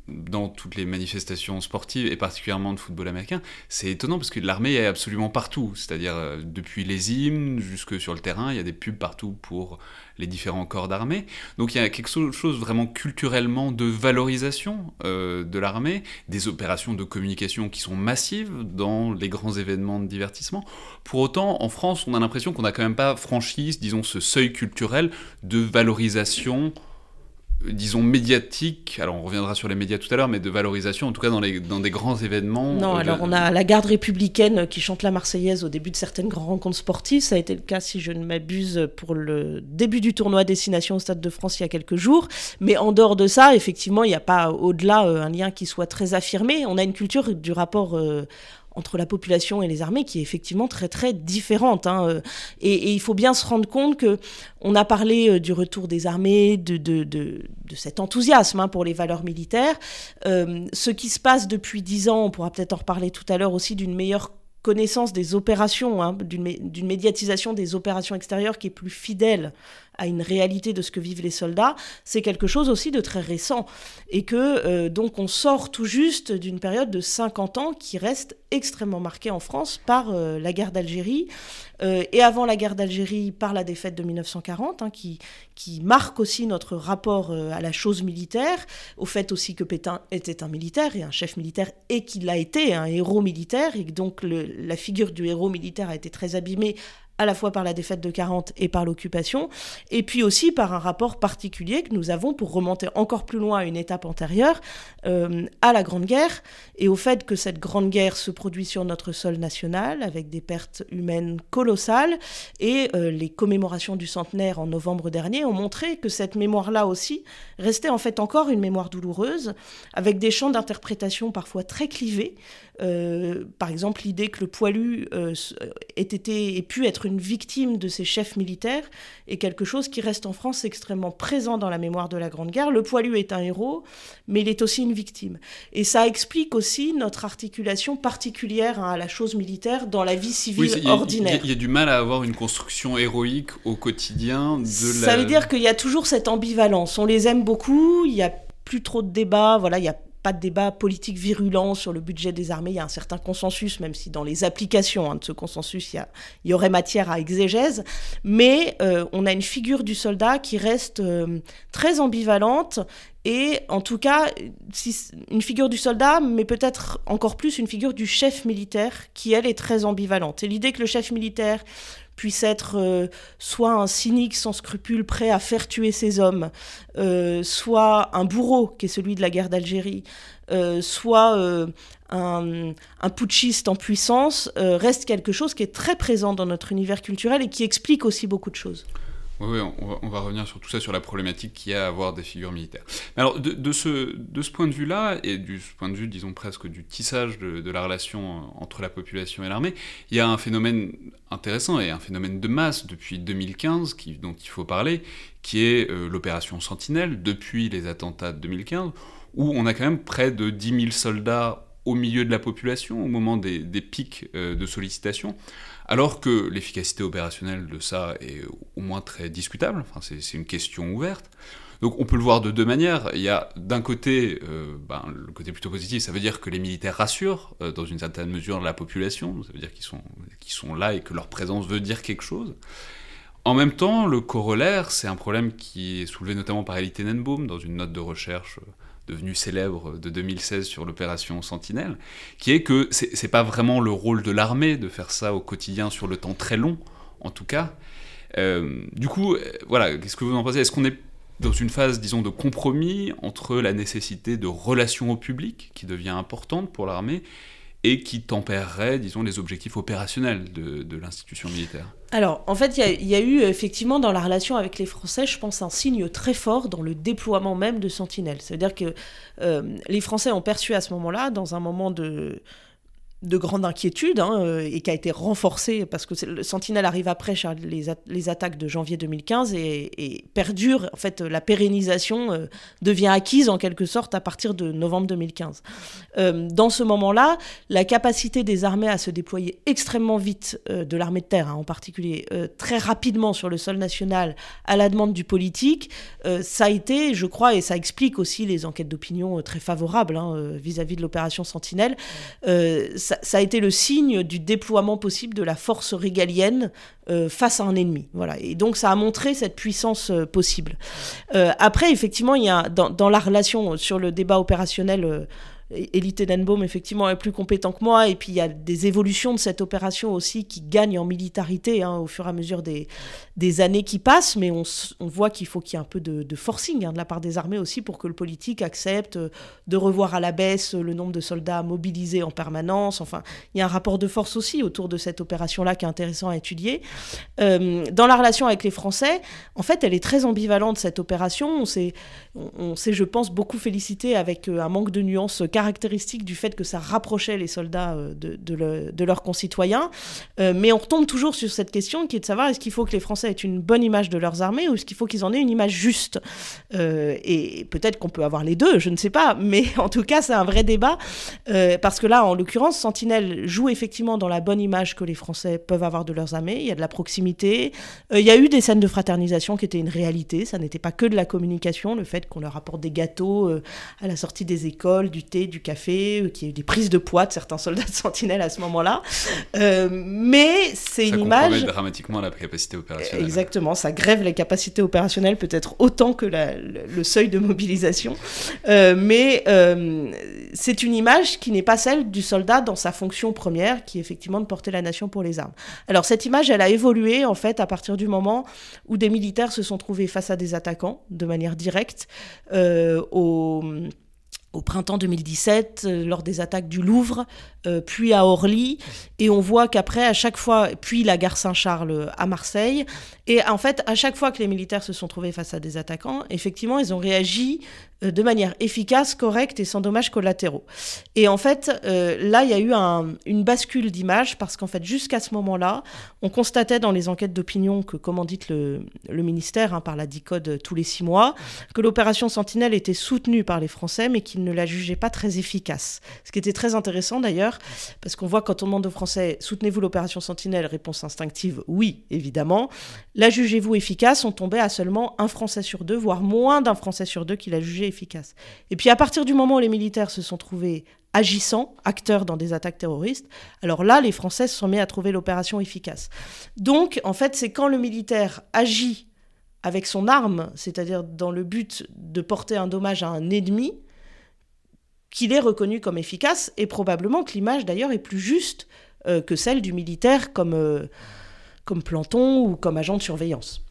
dans toutes les manifestations sportives et particulièrement de football américain, c'est étonnant parce que l'armée est absolument partout. C'est-à-dire, euh, depuis les hymnes jusque sur le terrain, il y a des pubs partout pour les différents corps d'armée. Donc il y a quelque chose vraiment culturellement de valorisation euh, de l'armée, des opérations de communication qui sont massives dans les grands événements de divertissement. Pour autant, en France, on a l'impression qu'on n'a quand même pas franchi, disons, ce seuil culturel de valorisation disons, médiatique, alors on reviendra sur les médias tout à l'heure, mais de valorisation, en tout cas dans, les, dans des grands événements. Non, euh, alors on a la garde républicaine qui chante la Marseillaise au début de certaines grandes rencontres sportives. Ça a été le cas, si je ne m'abuse, pour le début du tournoi Destination au Stade de France il y a quelques jours. Mais en dehors de ça, effectivement, il n'y a pas au-delà euh, un lien qui soit très affirmé. On a une culture du rapport euh, entre la population et les armées qui est effectivement très très différente. Hein, euh. Et, il faut bien se rendre compte que on a parlé euh, du retour des armées, de, de, de, cet enthousiasme hein, pour les valeurs militaires. Euh, ce qui se passe depuis dix ans, on pourra peut-être en reparler tout à l'heure aussi, d'une meilleure connaissance des opérations, hein, d'une médiatisation des opérations extérieures qui est plus fidèle à une réalité de ce que vivent les soldats, c'est quelque chose aussi de très récent. Et que euh, donc on sort tout juste d'une période de 50 ans qui reste extrêmement marquée en France par euh, la guerre d'Algérie, euh, et avant la guerre d'Algérie par la défaite de 1940, hein, qui, qui marque aussi notre rapport à la chose militaire, au fait aussi que Pétain était un militaire et un chef militaire, et qu'il a été un héros militaire, et donc la figure du héros militaire a été très abîmée à la fois par la défaite de 40 et par l'occupation, et puis aussi par un rapport particulier que nous avons pour remonter encore plus loin à une étape antérieure, euh, à la Grande Guerre, et au fait que cette Grande Guerre se produit sur notre sol national, avec des pertes humaines colossales, et euh, les commémorations du centenaire en novembre dernier ont montré que cette mémoire-là aussi restait en fait encore une mémoire douloureuse, avec des champs d'interprétation parfois très clivés, euh, par exemple, l'idée que le poilu ait, été, ait pu être une victime de ces chefs militaires est quelque chose qui reste en France extrêmement présent dans la mémoire de la Grande Guerre. Le poilu est un héros, mais il est aussi une victime. Et ça explique aussi notre articulation particulière hein, à la chose militaire dans la vie civile ordinaire. Il y, a du mal à avoir une construction héroïque au quotidien de Ça veut dire qu'il y a toujours cette ambivalence. On les aime beaucoup, il n'y a plus trop de débats, voilà, il y a pas de débat politique virulent sur le budget des armées. Il y a un certain consensus, même si dans les applications hein, de ce consensus, il y, aurait matière à exégèse. Mais euh, on a une figure du soldat qui reste euh, très ambivalente et en tout cas, une figure du soldat, mais peut-être encore plus une figure du chef militaire, qui elle est très ambivalente. Et l'idée que le chef militaire puisse être euh, soit un cynique sans scrupules prêt à faire tuer ses hommes, euh, soit un bourreau qui est celui de la guerre d'Algérie, euh, soit un, un, putschiste en puissance, reste quelque chose qui est très présent dans notre univers culturel et qui explique aussi beaucoup de choses. Oui, on, va, revenir sur tout ça, sur la problématique qu'il y a à avoir des figures militaires. alors, de, ce, point de vue-là, et du point de vue, disons presque du tissage de, la relation entre la population et l'armée, il y a un phénomène intéressant et un phénomène de masse depuis 2015 qui, dont il faut parler, qui est euh, l'opération Sentinelle, depuis les attentats de 2015, où on a quand même près de 10 000 soldats au milieu de la population, au moment des, pics euh, de sollicitation. Alors que l'efficacité opérationnelle de ça est au moins très discutable, enfin, c'est une question ouverte. Donc on peut le voir de deux manières. Il y a d'un côté, euh, ben, le côté plutôt positif, ça veut dire que les militaires rassurent euh, dans une certaine mesure la population, ça veut dire qu'ils sont, sont là et que leur présence veut dire quelque chose. En même temps, le corollaire, c'est un problème qui est soulevé notamment par Elie Tenenbaum dans une note de recherche euh, devenu célèbre de 2016 sur l'opération Sentinelle, qui est que c'est pas vraiment le rôle de l'armée de faire ça au quotidien sur le temps très long, en tout cas. Euh, du coup, euh, voilà, qu'est-ce que vous en pensez? Est-ce qu'on est dans une phase, disons, de compromis entre la nécessité de relations au public, qui devient importante pour l'armée, et qui tempérerait, disons, les objectifs opérationnels de, l'institution militaire Alors, en fait, il y, a eu effectivement dans la relation avec les Français, je pense, un signe très fort dans le déploiement même de Sentinelle. C'est-à-dire que euh, les Français ont perçu à ce moment-là, dans un moment de de grande inquiétude hein, euh, et qui a été renforcé parce que le Sentinelle arrive après les, les attaques de janvier 2015 et, perdure. En fait, la pérennisation euh, devient acquise en quelque sorte à partir de novembre 2015. Euh, dans ce moment-là, la capacité des armées à se déployer extrêmement vite, de l'armée de terre hein, en particulier, très rapidement sur le sol national à la demande du politique, ça a été, je crois, et ça explique aussi les enquêtes d'opinion très favorables hein, vis-à-vis de l'opération Sentinelle. Ça ça, a été le signe du déploiement possible de la force régalienne euh, face à un ennemi. Voilà. Et donc ça a montré cette puissance euh, possible. Euh, après, effectivement, il y a dans, dans, la relation sur le débat opérationnel Elie Tenenbaum, effectivement, est plus compétent que moi. Et puis, il y a des évolutions de cette opération aussi qui gagnent en militarité hein, au fur et à mesure des, années qui passent. Mais on, voit qu'il faut qu'il y ait un peu de, forcing hein, de la part des armées aussi pour que le politique accepte de revoir à la baisse le nombre de soldats mobilisés en permanence. Enfin, il y a un rapport de force aussi autour de cette opération-là qui est intéressant à étudier. Euh, dans la relation avec les Français, en fait, elle est très ambivalente, cette opération. On s'est, je pense, beaucoup félicité avec euh, un manque de nuances caractéristique du fait que ça rapprochait les soldats euh, de, leurs concitoyens. Euh, mais on retombe toujours sur cette question qui est de savoir est-ce qu'il faut que les Français aient une bonne image de leurs armées ou est-ce qu'il faut qu'ils en aient une image juste? Euh, Et peut-être qu'on peut avoir les deux, je ne sais pas. Mais en tout cas, c'est un vrai débat. parce que là, en l'occurrence, Sentinelle joue effectivement dans la bonne image que les Français peuvent avoir de leurs armées. Il y a de la proximité. il y a eu des scènes de fraternisation qui étaient une réalité. Ça n'était pas que de la communication, le fait qu'on leur apporte des gâteaux à la sortie des écoles, du thé, du café, euh, qu'il y a eu des prises de poids de certains soldats de sentinelle à ce moment-là. Euh, mais c'est une image. Ça dramatiquement la capacité opérationnelle. Exactement, ça grève les capacités opérationnelles peut-être autant que le, seuil de mobilisation. Euh, mais c'est une image qui n'est pas celle du soldat dans sa fonction première, qui est effectivement de porter la nation pour les armes. Alors cette image, elle a évolué en fait à partir du moment où des militaires se sont trouvés face à des attaquants de manière directe au au printemps 2017, euh, lors des attaques du Louvre, euh, puis à Orly, et on voit qu'après, à chaque fois, puis la gare Saint-Charles à Marseille, et en fait, à chaque fois que les militaires se sont trouvés face à des attaquants, effectivement, ils ont réagi euh, de manière efficace, correcte et sans dommages collatéraux. Et en fait, là, il y a eu une bascule d'image, parce qu'en fait, jusqu'à ce moment-là, on constatait dans les enquêtes d'opinion que, comme dit le, le ministère, hein, par la DICODE tous les six mois, que l'opération Sentinelle était soutenue par les Français, mais qu'ils ne la jugeaient pas très efficace. Ce qui était très intéressant d'ailleurs, parce qu'on voit quand on demande aux Français soutenez-vous l'opération Sentinelle? Réponse instinctive oui, évidemment. La jugez-vous efficace On tombait à seulement un Français sur deux, voire moins d'un Français sur deux qui l'a jugée efficace. Et puis à partir du moment où les militaires se sont trouvés agissants, acteurs dans des attaques terroristes, alors là, les Français se sont mis à trouver l'opération efficace. Donc, en fait, c'est quand le militaire agit avec son arme, c'est-à-dire dans le but de porter un dommage à un ennemi, qu'il est reconnu comme efficace, et probablement que l'image d'ailleurs est plus juste euh, que celle du militaire comme, euh, comme planton ou comme agent de surveillance.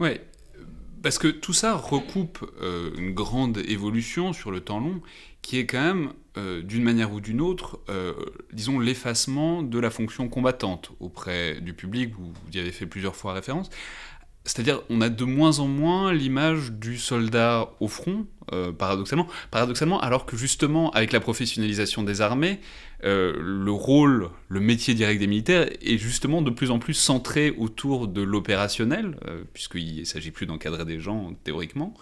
Oui, parce que tout ça recoupe euh, une grande évolution sur le temps long, qui est quand même, d'une manière ou d'une autre, disons, l'effacement de la fonction combattante auprès du public, vous y avez fait plusieurs fois référence, c'est-à-dire, on a de moins en moins l'image du soldat au front, euh, paradoxalement. Paradoxalement, alors que justement, avec la professionnalisation des armées, euh, le rôle, le métier direct des militaires est justement de plus en plus centré autour de l'opérationnel, euh, puisqu'il ne s'agit plus d'encadrer des gens théoriquement,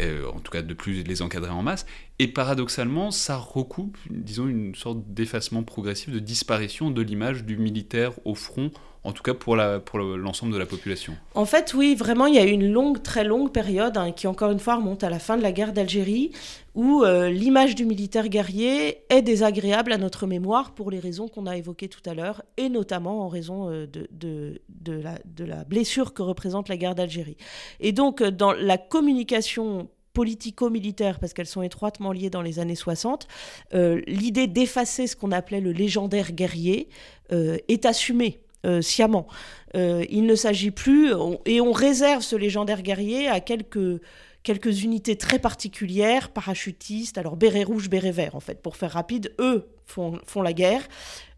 en tout cas de plus les encadrer en masse. Et paradoxalement, ça recoupe, disons, une sorte d'effacement progressif, de disparition de l'image du militaire au front en tout cas pour l'ensemble de la population. En fait, oui, vraiment, il y a eu une longue, très longue période hein, qui, encore une fois, remonte à la fin de la guerre d'Algérie, où euh, l'image du militaire guerrier est désagréable à notre mémoire pour les raisons qu'on a évoquées tout à l'heure, et notamment en raison euh, de la blessure que représente la guerre d'Algérie. Et donc, euh, dans la communication politico-militaires, parce qu'elles sont étroitement liées dans les années 60, l'idée d'effacer ce qu'on appelait le légendaire guerrier est assumée sciemment. il ne s'agit plus, et on réserve ce légendaire guerrier à quelques quelques unités très particulières, parachutistes, alors béret rouge, béret vert en fait, pour faire rapide, eux font, font la guerre.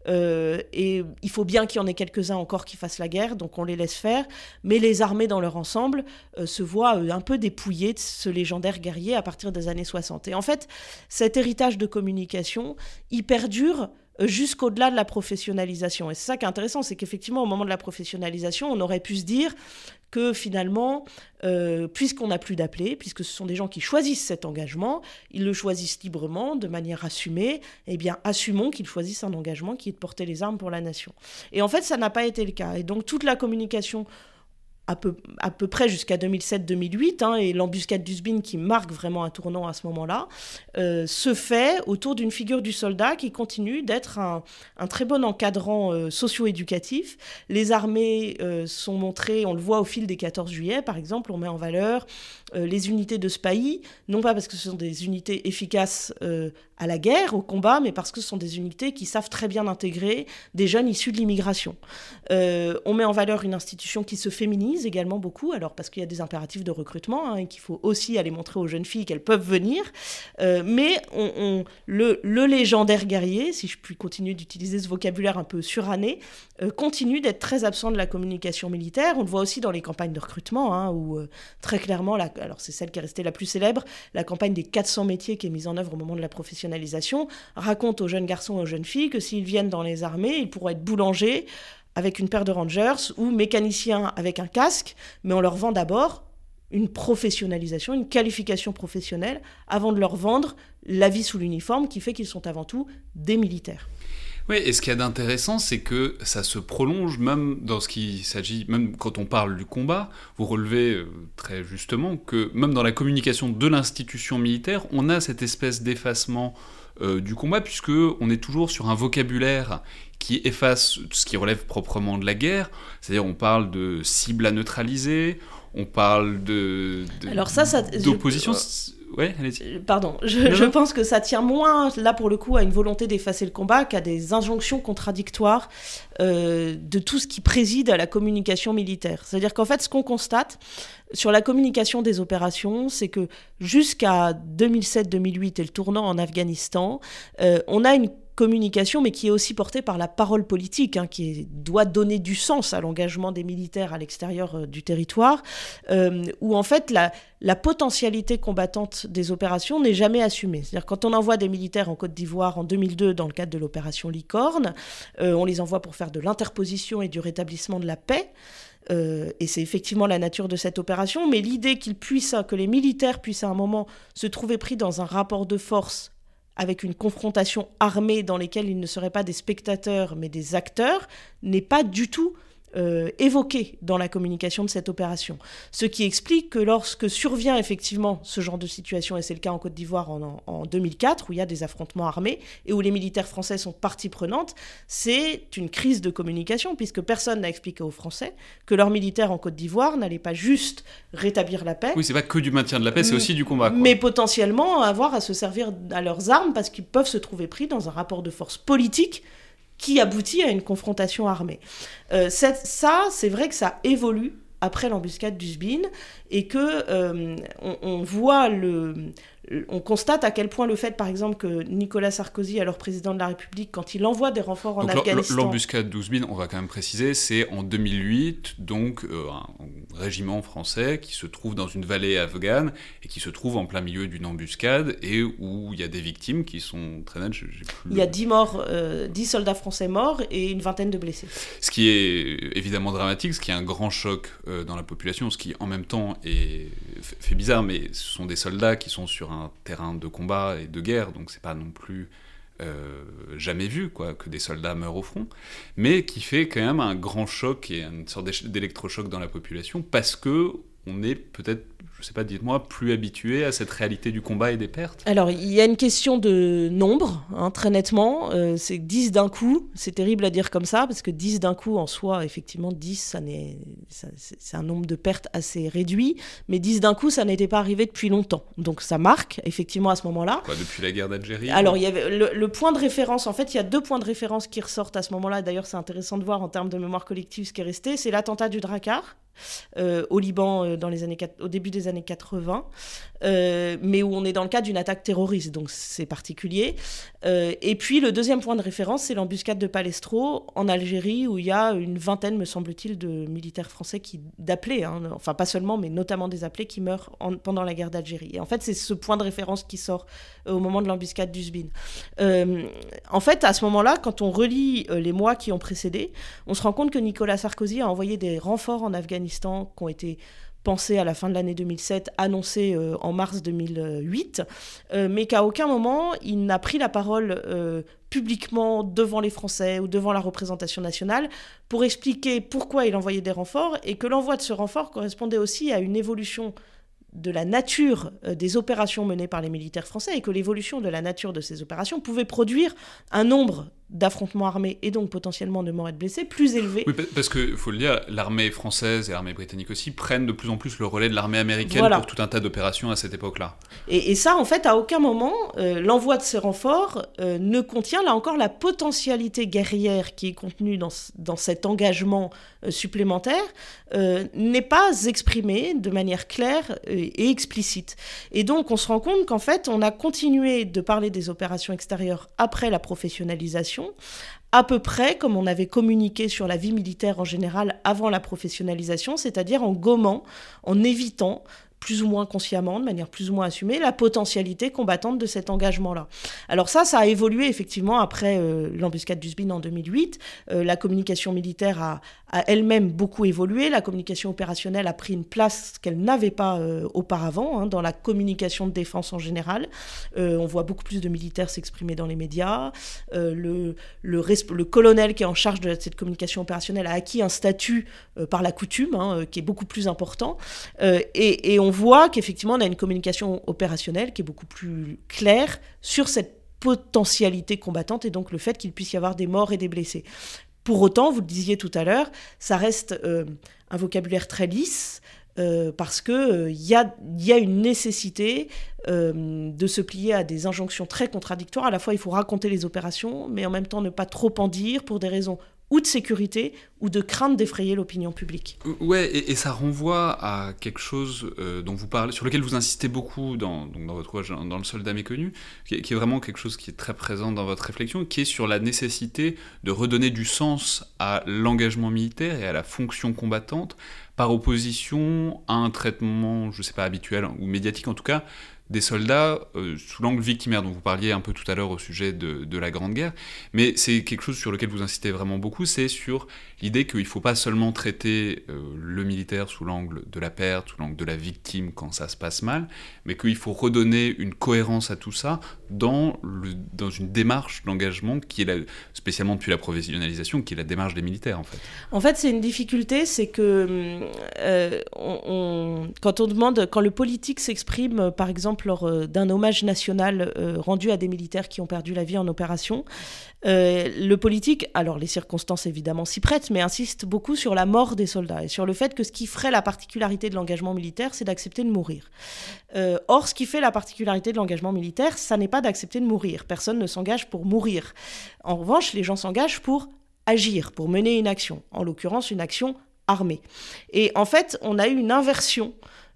Euh, et il faut bien qu'il y en ait quelques-uns encore qui fassent la guerre, donc on les laisse faire. Mais les armées dans leur ensemble euh, se voient euh, un peu dépouillées de ce légendaire guerrier à partir des années 60. Et en fait, cet héritage de communication, il perdure jusqu'au-delà de la professionnalisation. Et c'est ça qui est intéressant, c'est qu'effectivement, au moment de la professionnalisation, on aurait pu se dire que finalement, euh, puisqu'on n'a plus d'appelés, puisque ce sont des gens qui choisissent cet engagement, ils le choisissent librement, de manière assumée, eh bien, assumons qu'ils choisissent un engagement qui est de porter les armes pour la nation. Et en fait, ça n'a pas été le cas. Et donc, toute la communication à peu, près jusqu'à 2007-2008, hein, et l'embuscade d'Usbin qui marque vraiment un tournant à ce moment-là, euh, se fait autour d'une figure du soldat qui continue d'être un, un, très bon encadrant euh, socio-éducatif. Les armées euh, sont montrées, on le voit au fil des 14 juillet par exemple, on met en valeur les unités de SPAI, non pas parce que ce sont des unités efficaces à la guerre, au combat, mais parce que ce sont des unités qui savent très bien intégrer des jeunes issus de l'immigration. on met en valeur une institution qui se féminise, également beaucoup, alors parce qu'il y a des impératifs de recrutement hein, et qu'il faut aussi aller montrer aux jeunes filles qu'elles peuvent venir. Euh, mais le, légendaire guerrier, si je puis continuer d'utiliser ce vocabulaire un peu suranné, euh, continue d'être très absent de la communication militaire. On le voit aussi dans les campagnes de recrutement, hein, où euh, très clairement, la, alors c'est celle qui est restée la plus célèbre, la campagne des 400 métiers qui est mise en œuvre au moment de la professionnalisation, raconte aux jeunes garçons et aux jeunes filles que s'ils viennent dans les armées, ils pourront être boulangers, avec une paire de Rangers ou mécaniciens avec un casque, mais on leur vend d'abord une professionnalisation, une qualification professionnelle, avant de leur vendre la vie sous l'uniforme qui fait qu'ils sont avant tout des militaires. Oui, et ce qu'il y a d'intéressant, c'est que ça se prolonge même dans ce qui s'agit, même quand on parle du combat, vous relevez euh, très justement que même dans la communication de l'institution militaire, on a cette espèce d'effacement euh, du combat, puisque on est toujours sur un vocabulaire qui efface ce qui relève proprement de la guerre. C'est-à-dire, on parle de cibles à neutraliser, on parle de, Alors ça, ça d'opposition. Ouais, euh, Pardon, je, pense que ça tient moins, là pour le coup, à une volonté d'effacer le combat qu'à des injonctions contradictoires euh, de tout ce qui préside à la communication militaire. C'est-à-dire qu'en fait, ce qu'on constate sur la communication des opérations, c'est que jusqu'à 2007-2008 et le tournant en Afghanistan, euh, on a une communication, mais qui est aussi portée par la parole politique, hein, qui doit donner du sens à l'engagement des militaires à l'extérieur euh, du territoire, euh, où en fait la, potentialité combattante des opérations n'est jamais assumée. C'est-à-dire quand on envoie des militaires en Côte d'Ivoire en 2002 dans le cadre de l'opération Licorne, euh, on les envoie pour faire de l'interposition et du rétablissement de la paix. et c'est effectivement la nature de cette opération, mais l'idée qu'ils puissent, que les militaires puissent à un moment se trouver pris dans un rapport de force avec une confrontation armée dans laquelle ils ne seraient pas des spectateurs mais des acteurs, n'est pas du tout euh, évoqué dans la communication de cette opération. Ce qui explique que lorsque survient effectivement ce genre de situation, et c'est le cas en Côte d'Ivoire en, 2004, où il y a des affrontements armés et où les militaires français sont partie prenante, c'est une crise de communication, puisque personne n'a expliqué aux Français que leurs militaires en Côte d'Ivoire n'allaient pas juste rétablir la paix. Oui, c'est pas que du maintien de la paix, c'est aussi du combat. Mais potentiellement avoir à se servir à leurs armes parce qu'ils peuvent se trouver pris dans un rapport de force politique qui aboutit à une confrontation armée. Euh, ça, c'est vrai que ça évolue après l'embuscade d'Usbin et que euh, on, voit le, on constate à quel point le fait, par exemple, que Nicolas Sarkozy, alors président de la République, quand il envoie des renforts en Afghanistan... L'embuscade 12 000, on va quand même préciser, c'est en 2008, donc euh, un régiment français qui se trouve dans une vallée afghane et qui se trouve en plein milieu d'une embuscade et où il y a des victimes qui sont très nettes. Il y a 10 morts, euh, 10 soldats français morts et une vingtaine de blessés. Ce qui est évidemment dramatique, ce qui est un grand choc euh, dans la population, ce qui en même temps est, fait bizarre, mais ce sont des soldats qui sont sur un terrain de combat et de guerre, donc c'est pas non plus euh, jamais vu quoi, que des soldats meurent au front, mais qui fait quand même un grand choc et une sorte d'électrochoc dans la population parce que on est peut-être je sais pas, dites-moi, plus habitués à cette réalité du combat et des pertes? Alors, il y a une question de nombre, hein, très nettement. Euh, c'est 10 d'un coup. C'est terrible à dire comme ça, parce que 10 d'un coup, en soi, effectivement, 10, ça c'est un nombre de pertes assez réduit. Mais 10 d'un coup, ça n'était pas arrivé depuis longtemps. Donc, ça marque, effectivement, à ce moment-là. Quoi, depuis la guerre d'Algérie Alors, il y avait le, point de référence, en fait, il y a deux points de référence qui ressortent à ce moment-là. D'ailleurs, c'est intéressant de voir en termes de mémoire collective ce qui est resté. C'est l'attentat du Drakkar, euh, au Liban euh, dans les années, au début des années 80, euh, mais où on est dans le cadre d'une attaque terroriste, donc c'est particulier. et puis le deuxième point de référence, c'est l'embuscade de Palestro en Algérie, où il y a une vingtaine, me semble-t-il, de militaires français qui d'appelés, hein, enfin pas seulement, mais notamment des appelés qui meurent pendant la guerre d'Algérie. Et en fait, c'est ce point de référence qui sort au moment de l'embuscade d'Usbin. en fait, à ce moment-là, quand on relit les mois qui ont précédé, on se rend compte que Nicolas Sarkozy a envoyé des renforts en Afghanistan qui ont été pensés à la fin de l'année 2007, annoncés euh, en mars 2008, euh, mais qu'à aucun moment il n'a pris la parole euh, publiquement devant les Français ou devant la représentation nationale pour expliquer pourquoi il envoyait des renforts et que l'envoi de ce renfort correspondait aussi à une évolution de la nature des opérations menées par les militaires français et que l'évolution de la nature de ces opérations pouvait produire un nombre d'affrontements armés et donc potentiellement de morts et de blessés plus élevés. Oui, parce qu'il faut le dire, l'armée française et l'armée britannique aussi prennent de plus en plus le relais de l'armée américaine pour tout un tas d'opérations à cette époque-là. Et, ça, en fait, à aucun moment, euh, l'envoi de ces renforts euh, ne contient, là encore, la potentialité guerrière qui est contenue dans, dans cet engagement euh, supplémentaire, n'est pas exprimée de manière claire et explicite. Et donc, on se rend compte qu'en fait, on a continué de parler des opérations extérieures après la professionnalisation à peu près comme on avait communiqué sur la vie militaire en général avant la professionnalisation, c'est-à-dire en gommant, en évitant plus ou moins consciemment, de manière plus ou moins assumée, la potentialité combattante de cet engagement-là. Alors ça, ça a évolué effectivement après euh, l'embuscade d'Usbin en 2008. Euh, la communication militaire a, a elle-même beaucoup évolué. La communication opérationnelle a pris une place qu'elle n'avait pas euh, auparavant hein, dans la communication de défense en général. On voit beaucoup plus de militaires s'exprimer dans les médias. Le, colonel qui est en charge de cette communication opérationnelle a acquis un statut par la coutume hein, qui est beaucoup plus important. Et, et, on voit qu'effectivement, on a une communication opérationnelle qui est beaucoup plus claire sur cette potentialité combattante et donc le fait qu'il puisse y avoir des morts et des blessés. Pour autant, vous le disiez tout à l'heure, ça reste euh, un vocabulaire très lisse. Euh, parce qu'il euh, y, a, y, a, une nécessité de se plier à des injonctions très contradictoires. À la fois, il faut raconter les opérations, mais en même temps ne pas trop en dire pour des raisons ou de sécurité ou de crainte d'effrayer l'opinion publique. Ouais, et, ça renvoie à quelque chose euh, dont vous parlez, sur lequel vous insistez beaucoup dans, votre dans le soldat méconnu, qui, qui, est vraiment quelque chose qui est très présent dans votre réflexion, qui est sur la nécessité de redonner du sens à l'engagement militaire et à la fonction combattante par opposition à un traitement, je ne sais pas, habituel ou médiatique en tout cas, des soldats euh, sous l'angle victimaire dont vous parliez un peu tout à l'heure au sujet de, la Grande Guerre. Mais c'est quelque chose sur lequel vous insistez vraiment beaucoup, c'est sur l'idée qu'il ne faut pas seulement traiter euh, le militaire sous l'angle de la perte, sous l'angle de la victime quand ça se passe mal, mais qu'il faut redonner une cohérence à tout ça dans, une démarche d'engagement qui est spécialement depuis la professionnalisation, qui est la démarche des militaires en fait. En fait, c'est une difficulté, c'est que euh, quand on demande, quand le politique s'exprime, par exemple, lors euh, d'un hommage national euh, rendu à des militaires qui ont perdu la vie en opération. Euh, le politique, alors les circonstances évidemment s'y prêtent, mais insiste beaucoup sur la mort des soldats et sur le fait que ce qui ferait la particularité de l'engagement militaire, c'est d'accepter de mourir. or, ce qui fait la particularité de l'engagement militaire, ça n'est pas d'accepter de mourir. Personne ne s'engage pour mourir. En revanche, les gens s'engagent pour agir, pour mener une action, en l'occurrence une action armée. Et en fait, on a eu une inversion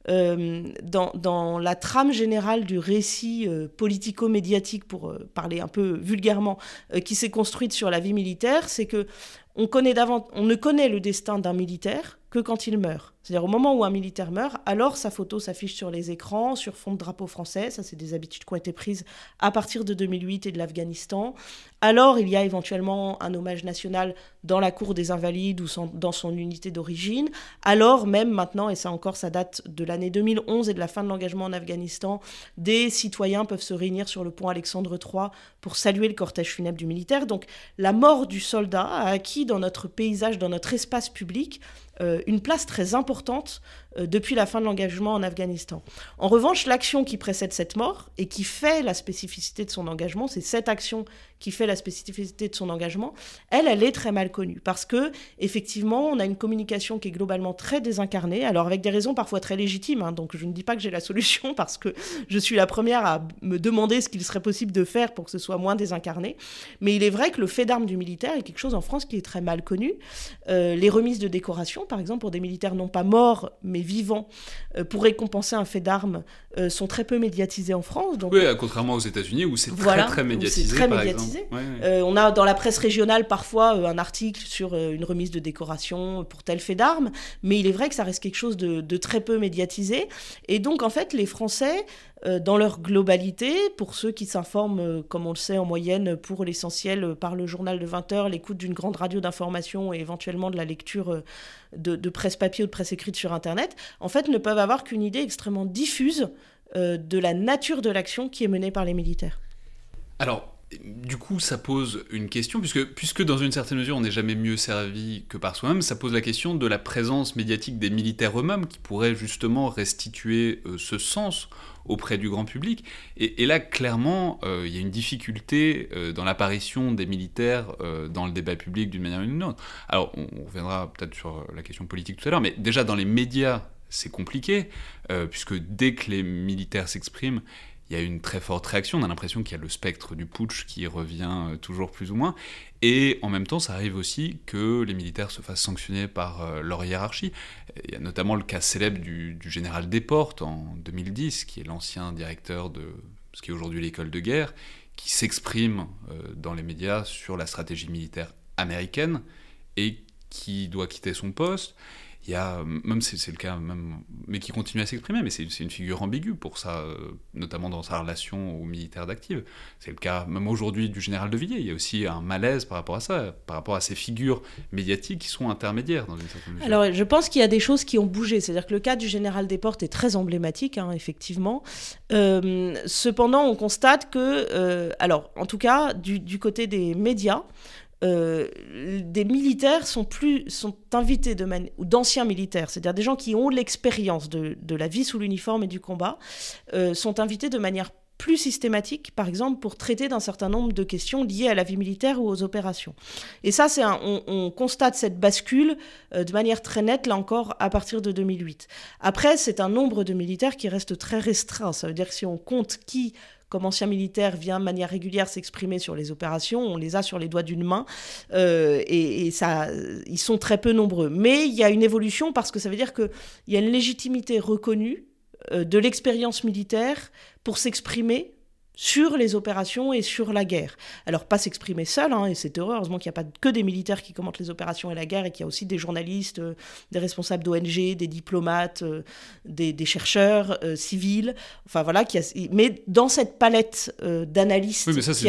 euh, dans, la trame générale du récit euh, politico-médiatique, pour euh, parler un peu vulgairement, qui s'est construite sur la vie militaire, c'est que on, connaît on ne connaît le destin d'un militaire que quand il meurt. C'est-à-dire au moment où un militaire meurt, alors sa photo s'affiche sur les écrans, sur fond de drapeau français, ça c'est des habitudes qui ont été prises à partir de 2008 et de l'Afghanistan. Alors il y a éventuellement un hommage national dans la cour des invalides ou dans son unité d'origine. Alors même maintenant, et ça encore ça date de l'année 2011 et de la fin de l'engagement en Afghanistan, des citoyens peuvent se réunir sur le pont Alexandre III pour saluer le cortège funèbre du militaire. Donc la mort du soldat a acquis dans notre paysage, dans notre espace public, une place très importante depuis la fin de l'engagement en Afghanistan. En revanche, l'action qui précède cette mort et qui fait la spécificité de son engagement, c'est cette action qui fait la spécificité de son engagement, elle, elle est très mal connue parce que effectivement, on a une communication qui est globalement très désincarnée, alors avec des raisons parfois très légitimes. Hein, donc je ne dis pas que j'ai la solution parce que je suis la première à me demander ce qu'il serait possible de faire pour que ce soit moins désincarné. Mais il est vrai que le fait d'armes du militaire est quelque chose en France qui est très mal connu. Euh, les remises de décoration, par exemple, pour des militaires non pas morts mais vivants, euh, pour récompenser un fait d'armes, euh, sont très peu médiatisées en France. Donc, oui, contrairement aux États-Unis où c'est très très médiatisé. Très médiatisé. Euh, on a dans la presse régionale parfois un article sur une remise de décoration pour tel fait d'armes, mais il est vrai que ça reste quelque chose de, très peu médiatisé. Et donc en fait, les Français, dans leur globalité, pour ceux qui s'informent, comme on le sait en moyenne, pour l'essentiel par le journal de 20 heures, l'écoute d'une grande radio d'information et éventuellement de la lecture de, de, presse papier ou de presse écrite sur Internet, en fait ne peuvent avoir qu'une idée extrêmement diffuse de la nature de l'action qui est menée par les militaires. Alors, du coup, ça pose une question, puisque, dans une certaine mesure, on n'est jamais mieux servi que par soi-même, ça pose la question de la présence médiatique des militaires eux-mêmes, qui pourraient justement restituer euh, ce sens auprès du grand public. Et, là, clairement, euh, il y a une difficulté euh, dans l'apparition des militaires dans le débat public d'une manière ou d'une autre. Alors, on, on reviendra peut-être sur la question politique tout à l'heure, mais déjà dans les médias, c'est compliqué, puisque dès que les militaires s'expriment, il y a une très forte réaction. On a l'impression qu'il y a le spectre du putsch qui revient euh, toujours plus ou moins. Et en même temps, ça arrive aussi que les militaires se fassent sanctionner par euh, leur hiérarchie. Il y a notamment le cas célèbre du, général Desportes en 2010, qui est l'ancien directeur de ce qui est aujourd'hui l'école de guerre, qui s'exprime euh, dans les médias sur la stratégie militaire américaine et qui doit quitter son poste il y a, même c'est le cas, même, mais qui continue à s'exprimer, mais c'est une figure ambiguë pour ça, euh, notamment dans sa relation aux militaires d'active. C'est le cas même aujourd'hui du général de Villiers. Il y a aussi un malaise par rapport à ça, par rapport à ces figures médiatiques qui sont intermédiaires dans une certaine mesure. Alors je pense qu'il y a des choses qui ont bougé. C'est-à-dire que le cas du général Desportes est très emblématique, hein, effectivement. Euh, cependant, on constate que, euh, alors en tout cas, du, du côté des médias, euh, des militaires sont plus sont invités de ou d'anciens militaires, c'est-à-dire des gens qui ont l'expérience de, la vie sous l'uniforme et du combat, euh, sont invités de manière plus systématique, par exemple, pour traiter d'un certain nombre de questions liées à la vie militaire ou aux opérations. Et ça, c'est on, constate cette bascule euh, de manière très nette, là encore, à partir de 2008. Après, c'est un nombre de militaires qui reste très restreint. Ça veut dire que si on compte qui comme ancien militaire, vient de manière régulière s'exprimer sur les opérations. On les a sur les doigts d'une main. Euh, et, ils sont très peu nombreux. Mais il y a une évolution parce que ça veut dire qu'il y a une légitimité reconnue euh, de l'expérience militaire pour s'exprimer sur les opérations et sur la guerre. Alors pas s'exprimer seul, hein, et c'est heureux, heureusement qu'il n'y a pas que des militaires qui commentent les opérations et la guerre, et qu'il y a aussi des journalistes, euh, des responsables d'ONG, des diplomates, euh, des, chercheurs euh, civils, enfin voilà, qui mais dans cette palette d'analystes... Oui, mais ça c'est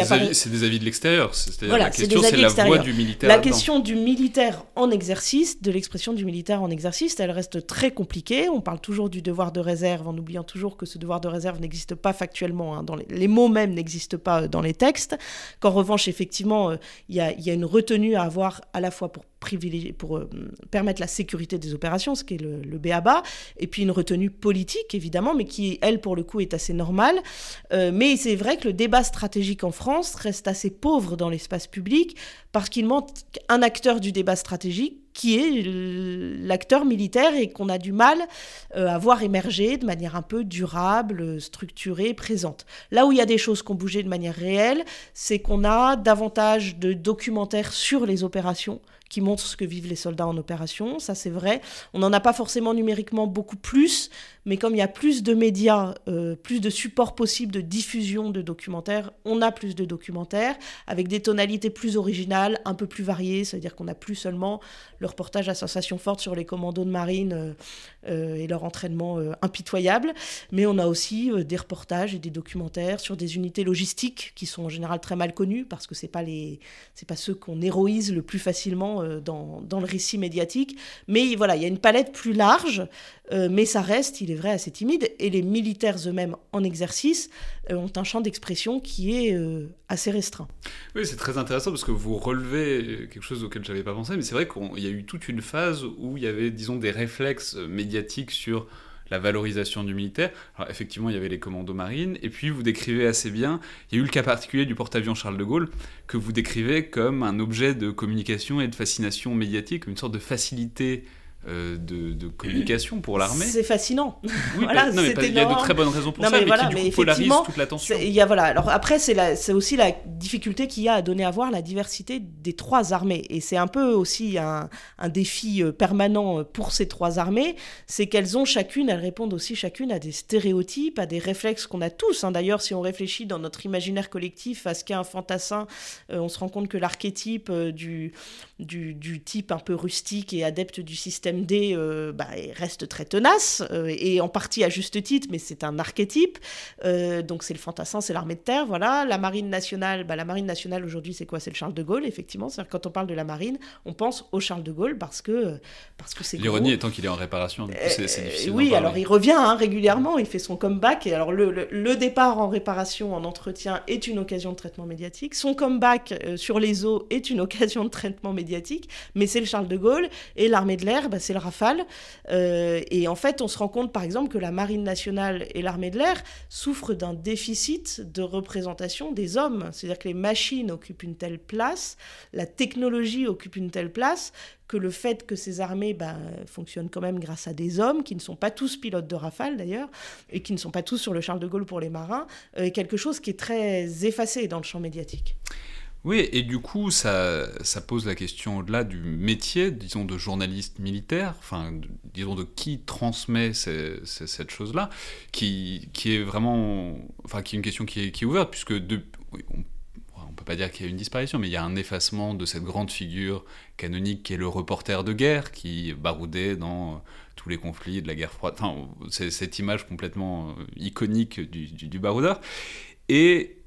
des, avis de l'extérieur, c'est-à-dire la question c'est la voix du militaire. La question du militaire en exercice, de l'expression du militaire en exercice, elle reste très compliquée, on parle toujours du devoir de réserve en oubliant toujours que ce devoir de réserve n'existe pas factuellement, hein, dans les, les même n'existe pas euh, dans les textes, qu'en revanche, effectivement, euh, il y, a, une retenue à avoir à la fois pour privilégier, pour euh, permettre la sécurité des opérations, ce qui est le, le BABA, et puis une retenue politique, évidemment, mais qui, elle, pour le coup, est assez normale. mais c'est vrai que le débat stratégique en France reste assez pauvre dans l'espace public, parce qu'il manque un acteur du débat stratégique qui est l'acteur militaire et qu'on a du mal euh, à voir émerger de manière un peu durable, structurée, présente. Là où il y a des choses qui ont bougé de manière réelle, c'est qu'on a davantage de documentaires sur les opérations qui montrent ce que vivent les soldats en opération, ça c'est vrai. On n'en a pas forcément numériquement beaucoup plus, mais comme il y a plus de médias, euh, plus de supports possibles de diffusion de documentaires, on a plus de documentaires avec des tonalités plus originales, un peu plus variées, c'est-à-dire qu'on n'a plus seulement le reportage à sensation forte sur les commandos de marine euh, euh, et leur entraînement impitoyable, mais on a aussi des reportages et des documentaires sur des unités logistiques qui sont en général très mal connues parce que c'est pas les pas ceux qu'on héroïse le plus facilement dans, dans, le récit médiatique, mais voilà, il y a une palette plus large, mais ça reste, il est vrai, assez timide. Et les militaires eux-mêmes en exercice euh, ont un champ d'expression qui est euh, assez restreint. Oui, c'est très intéressant parce que vous relevez quelque chose auquel je n'avais pas pensé, mais c'est vrai qu'il y a eu toute une phase où il y avait, disons, des réflexes médiatiques sur la valorisation du militaire. Alors effectivement, il y avait les commandos marines, et puis vous décrivez assez bien, il y a eu le cas particulier du porte-avions Charles de Gaulle, que vous décrivez comme un objet de communication et de fascination médiatique, une sorte de facilité euh, de, communication pour l'armée. C'est fascinant. Oui, voilà, non, mais il y a de très bonnes raisons pour ça, mais, qui du coup polarise toute l'attention. Il y a voilà. Alors après, c'est aussi la difficulté qu'il y a à donner à voir la diversité des trois armées, et c'est un peu aussi un, un, défi euh, permanent pour ces trois armées, c'est qu'elles ont chacune, elles répondent aussi chacune à des stéréotypes, à des réflexes qu'on a tous. Hein. D'ailleurs, si on réfléchit dans notre imaginaire collectif à ce qu'est un fantassin, euh, on se rend compte que l'archétype du, du, du type un peu rustique et adepte du système D euh, bah, reste très tenace, euh, et en partie à juste titre, mais c'est un archétype. Euh, donc c'est le fantassin, c'est l'armée de terre, voilà. La marine nationale, bah, la marine nationale aujourd'hui, c'est quoi? C'est le Charles de Gaulle, effectivement. C'est-à-dire quand on parle de la marine, on pense au Charles de Gaulle parce que parce que c'est. L'ironie étant qu'il est en réparation, c'est difficile. Oui, alors il revient hein, régulièrement, il fait son comeback. Et alors le, le, départ en réparation, en entretien, est une occasion de traitement médiatique. Son comeback sur les eaux est une occasion de traitement médiatique, mais c'est le Charles de Gaulle et l'armée de l'air, bah, c'est le Rafale. Euh, et en fait, on se rend compte, par exemple, que la Marine nationale et l'armée de l'air souffrent d'un déficit de représentation des hommes. C'est-à-dire que les machines occupent une telle place, la technologie occupe une telle place, que le fait que ces armées bah, fonctionnent quand même grâce à des hommes, qui ne sont pas tous pilotes de Rafale d'ailleurs, et qui ne sont pas tous sur le Charles de Gaulle pour les marins, euh, est quelque chose qui est très effacé dans le champ médiatique. Oui, et du coup, ça, pose la question au-delà du métier, disons, de journaliste militaire, enfin, disons, de qui transmet cette chose-là, qui, est vraiment, enfin, qui est une question qui est, ouverte, puisque on, on peut pas dire qu'il y a une disparition, mais il y a un effacement de cette grande figure canonique qui est le reporter de guerre, qui baroudait dans tous les conflits de la guerre froide. C'est cette image complètement euh, iconique du, du baroudeur. Et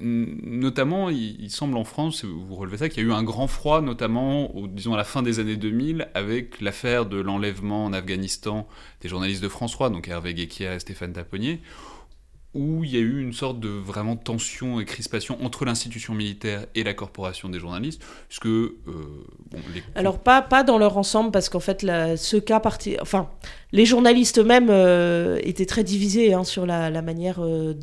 notamment, il, semble en France, vous relevez ça, qu'il y a eu un grand froid, notamment, disons, à la fin des années 2000, avec l'affaire de l'enlèvement en Afghanistan des journalistes de France 3, donc Hervé Guéquière et Stéphane Taponnier, où il y a eu une sorte de vraiment tension et crispation entre l'institution militaire et la corporation des journalistes, puisque... Euh, Alors, pas, pas dans leur ensemble, parce qu'en fait, ce cas parti... Enfin, les journalistes eux-mêmes euh, étaient très divisés hein, sur la, manière euh,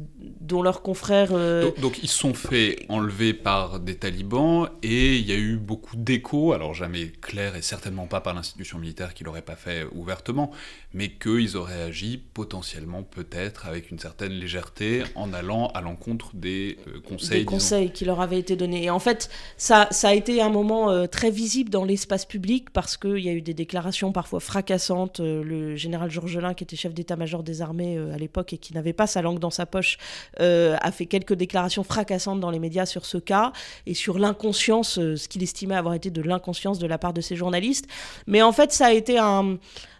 dont leurs confrères... Donc, donc, ils sont fait enlever par des talibans, et il y a eu beaucoup d'échos, alors jamais clair et certainement pas par l'institution militaire qui l'aurait pas fait ouvertement, mais qu'ils auraient agi potentiellement peut-être avec une certaine légèreté en allant à l'encontre des euh, conseils. Des conseils qui leur avaient été donnés. Et en fait, ça, ça a été un moment euh, très visible dans l'espace public parce qu'il y a eu des déclarations parfois fracassantes. Euh, le général Georgelin, qui était chef d'état-major des armées à l'époque et qui n'avait pas sa langue dans sa poche, a fait quelques déclarations fracassantes dans les médias sur ce cas et sur l'inconscience, ce qu'il estimait avoir été de l'inconscience de la part de ces journalistes. Mais en fait, ça a été un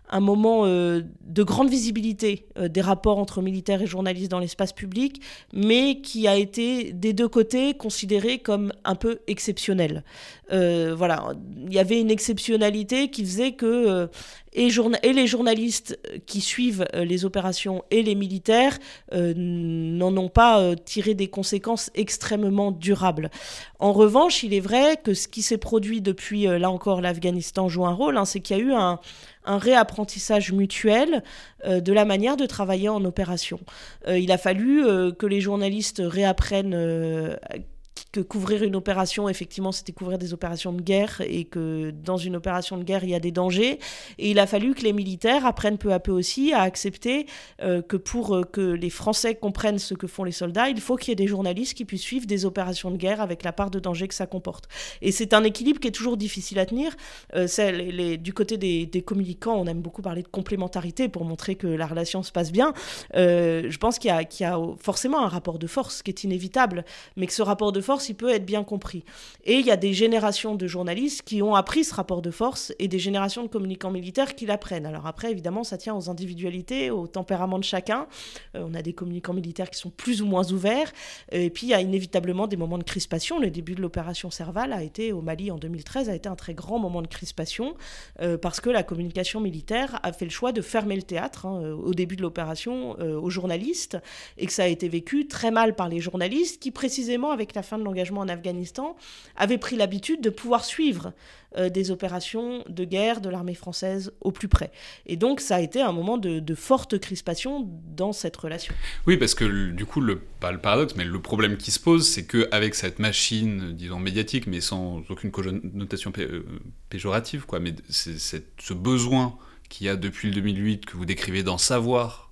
un moment euh, de grande visibilité euh, des rapports entre militaires et journalistes dans l'espace public, mais qui a été des deux côtés considéré comme un peu exceptionnel. Euh, voilà, il y avait une exceptionnalité qui faisait que et, les journalistes qui suivent les opérations et les militaires n'en ont pas tiré des conséquences extrêmement durables. En revanche, il est vrai que ce qui s'est produit depuis, là encore, l'Afghanistan joue un rôle, hein, c'est qu'il y a eu un, un réapprentissage mutuel euh, de la manière de travailler en opération. Euh, il a fallu euh, que les journalistes réapprennent que couvrir une opération, effectivement, c'était couvrir des opérations de guerre et que dans une opération de guerre, il y a des dangers. Et il a fallu que les militaires apprennent peu à peu aussi à accepter euh, que pour euh, que les Français comprennent ce que font les soldats, il faut qu'il y ait des journalistes qui puissent suivre des opérations de guerre avec la part de danger que ça comporte. Et c'est un équilibre qui est toujours difficile à tenir. Euh, du côté des, communicants, on aime beaucoup parler de complémentarité pour montrer que la relation se passe bien. je pense qu'il y, a forcément un rapport de force qui est inévitable, mais que ce rapport de force, il peut être bien compris. Et il y a des générations de journalistes qui ont appris ce rapport de force et des générations de communicants militaires qui l'apprennent. Alors après, évidemment, ça tient aux individualités, au tempérament de chacun. Euh, on a des communicants militaires qui sont plus ou moins ouverts. Et puis, il y a inévitablement des moments de crispation. Le début de l'opération Serval a été, au Mali en 2013, a été un très grand moment de crispation euh, parce que la communication militaire a fait le choix de fermer le théâtre hein, au début de l'opération euh, aux journalistes et que ça a été vécu très mal par les journalistes qui, précisément avec la fin de l'engagement en Afghanistan, avaient pris l'habitude de pouvoir suivre euh, des opérations de guerre de l'armée française au plus près. Et donc ça a été un moment de, forte crispation dans cette relation. Oui, parce que du coup, le, pas le paradoxe, mais le problème qui se pose, c'est qu'avec cette machine, disons, médiatique, mais sans aucune connotation euh, péjorative, quoi, mais ce besoin qu'il y a depuis le 2008 que vous décrivez d'en savoir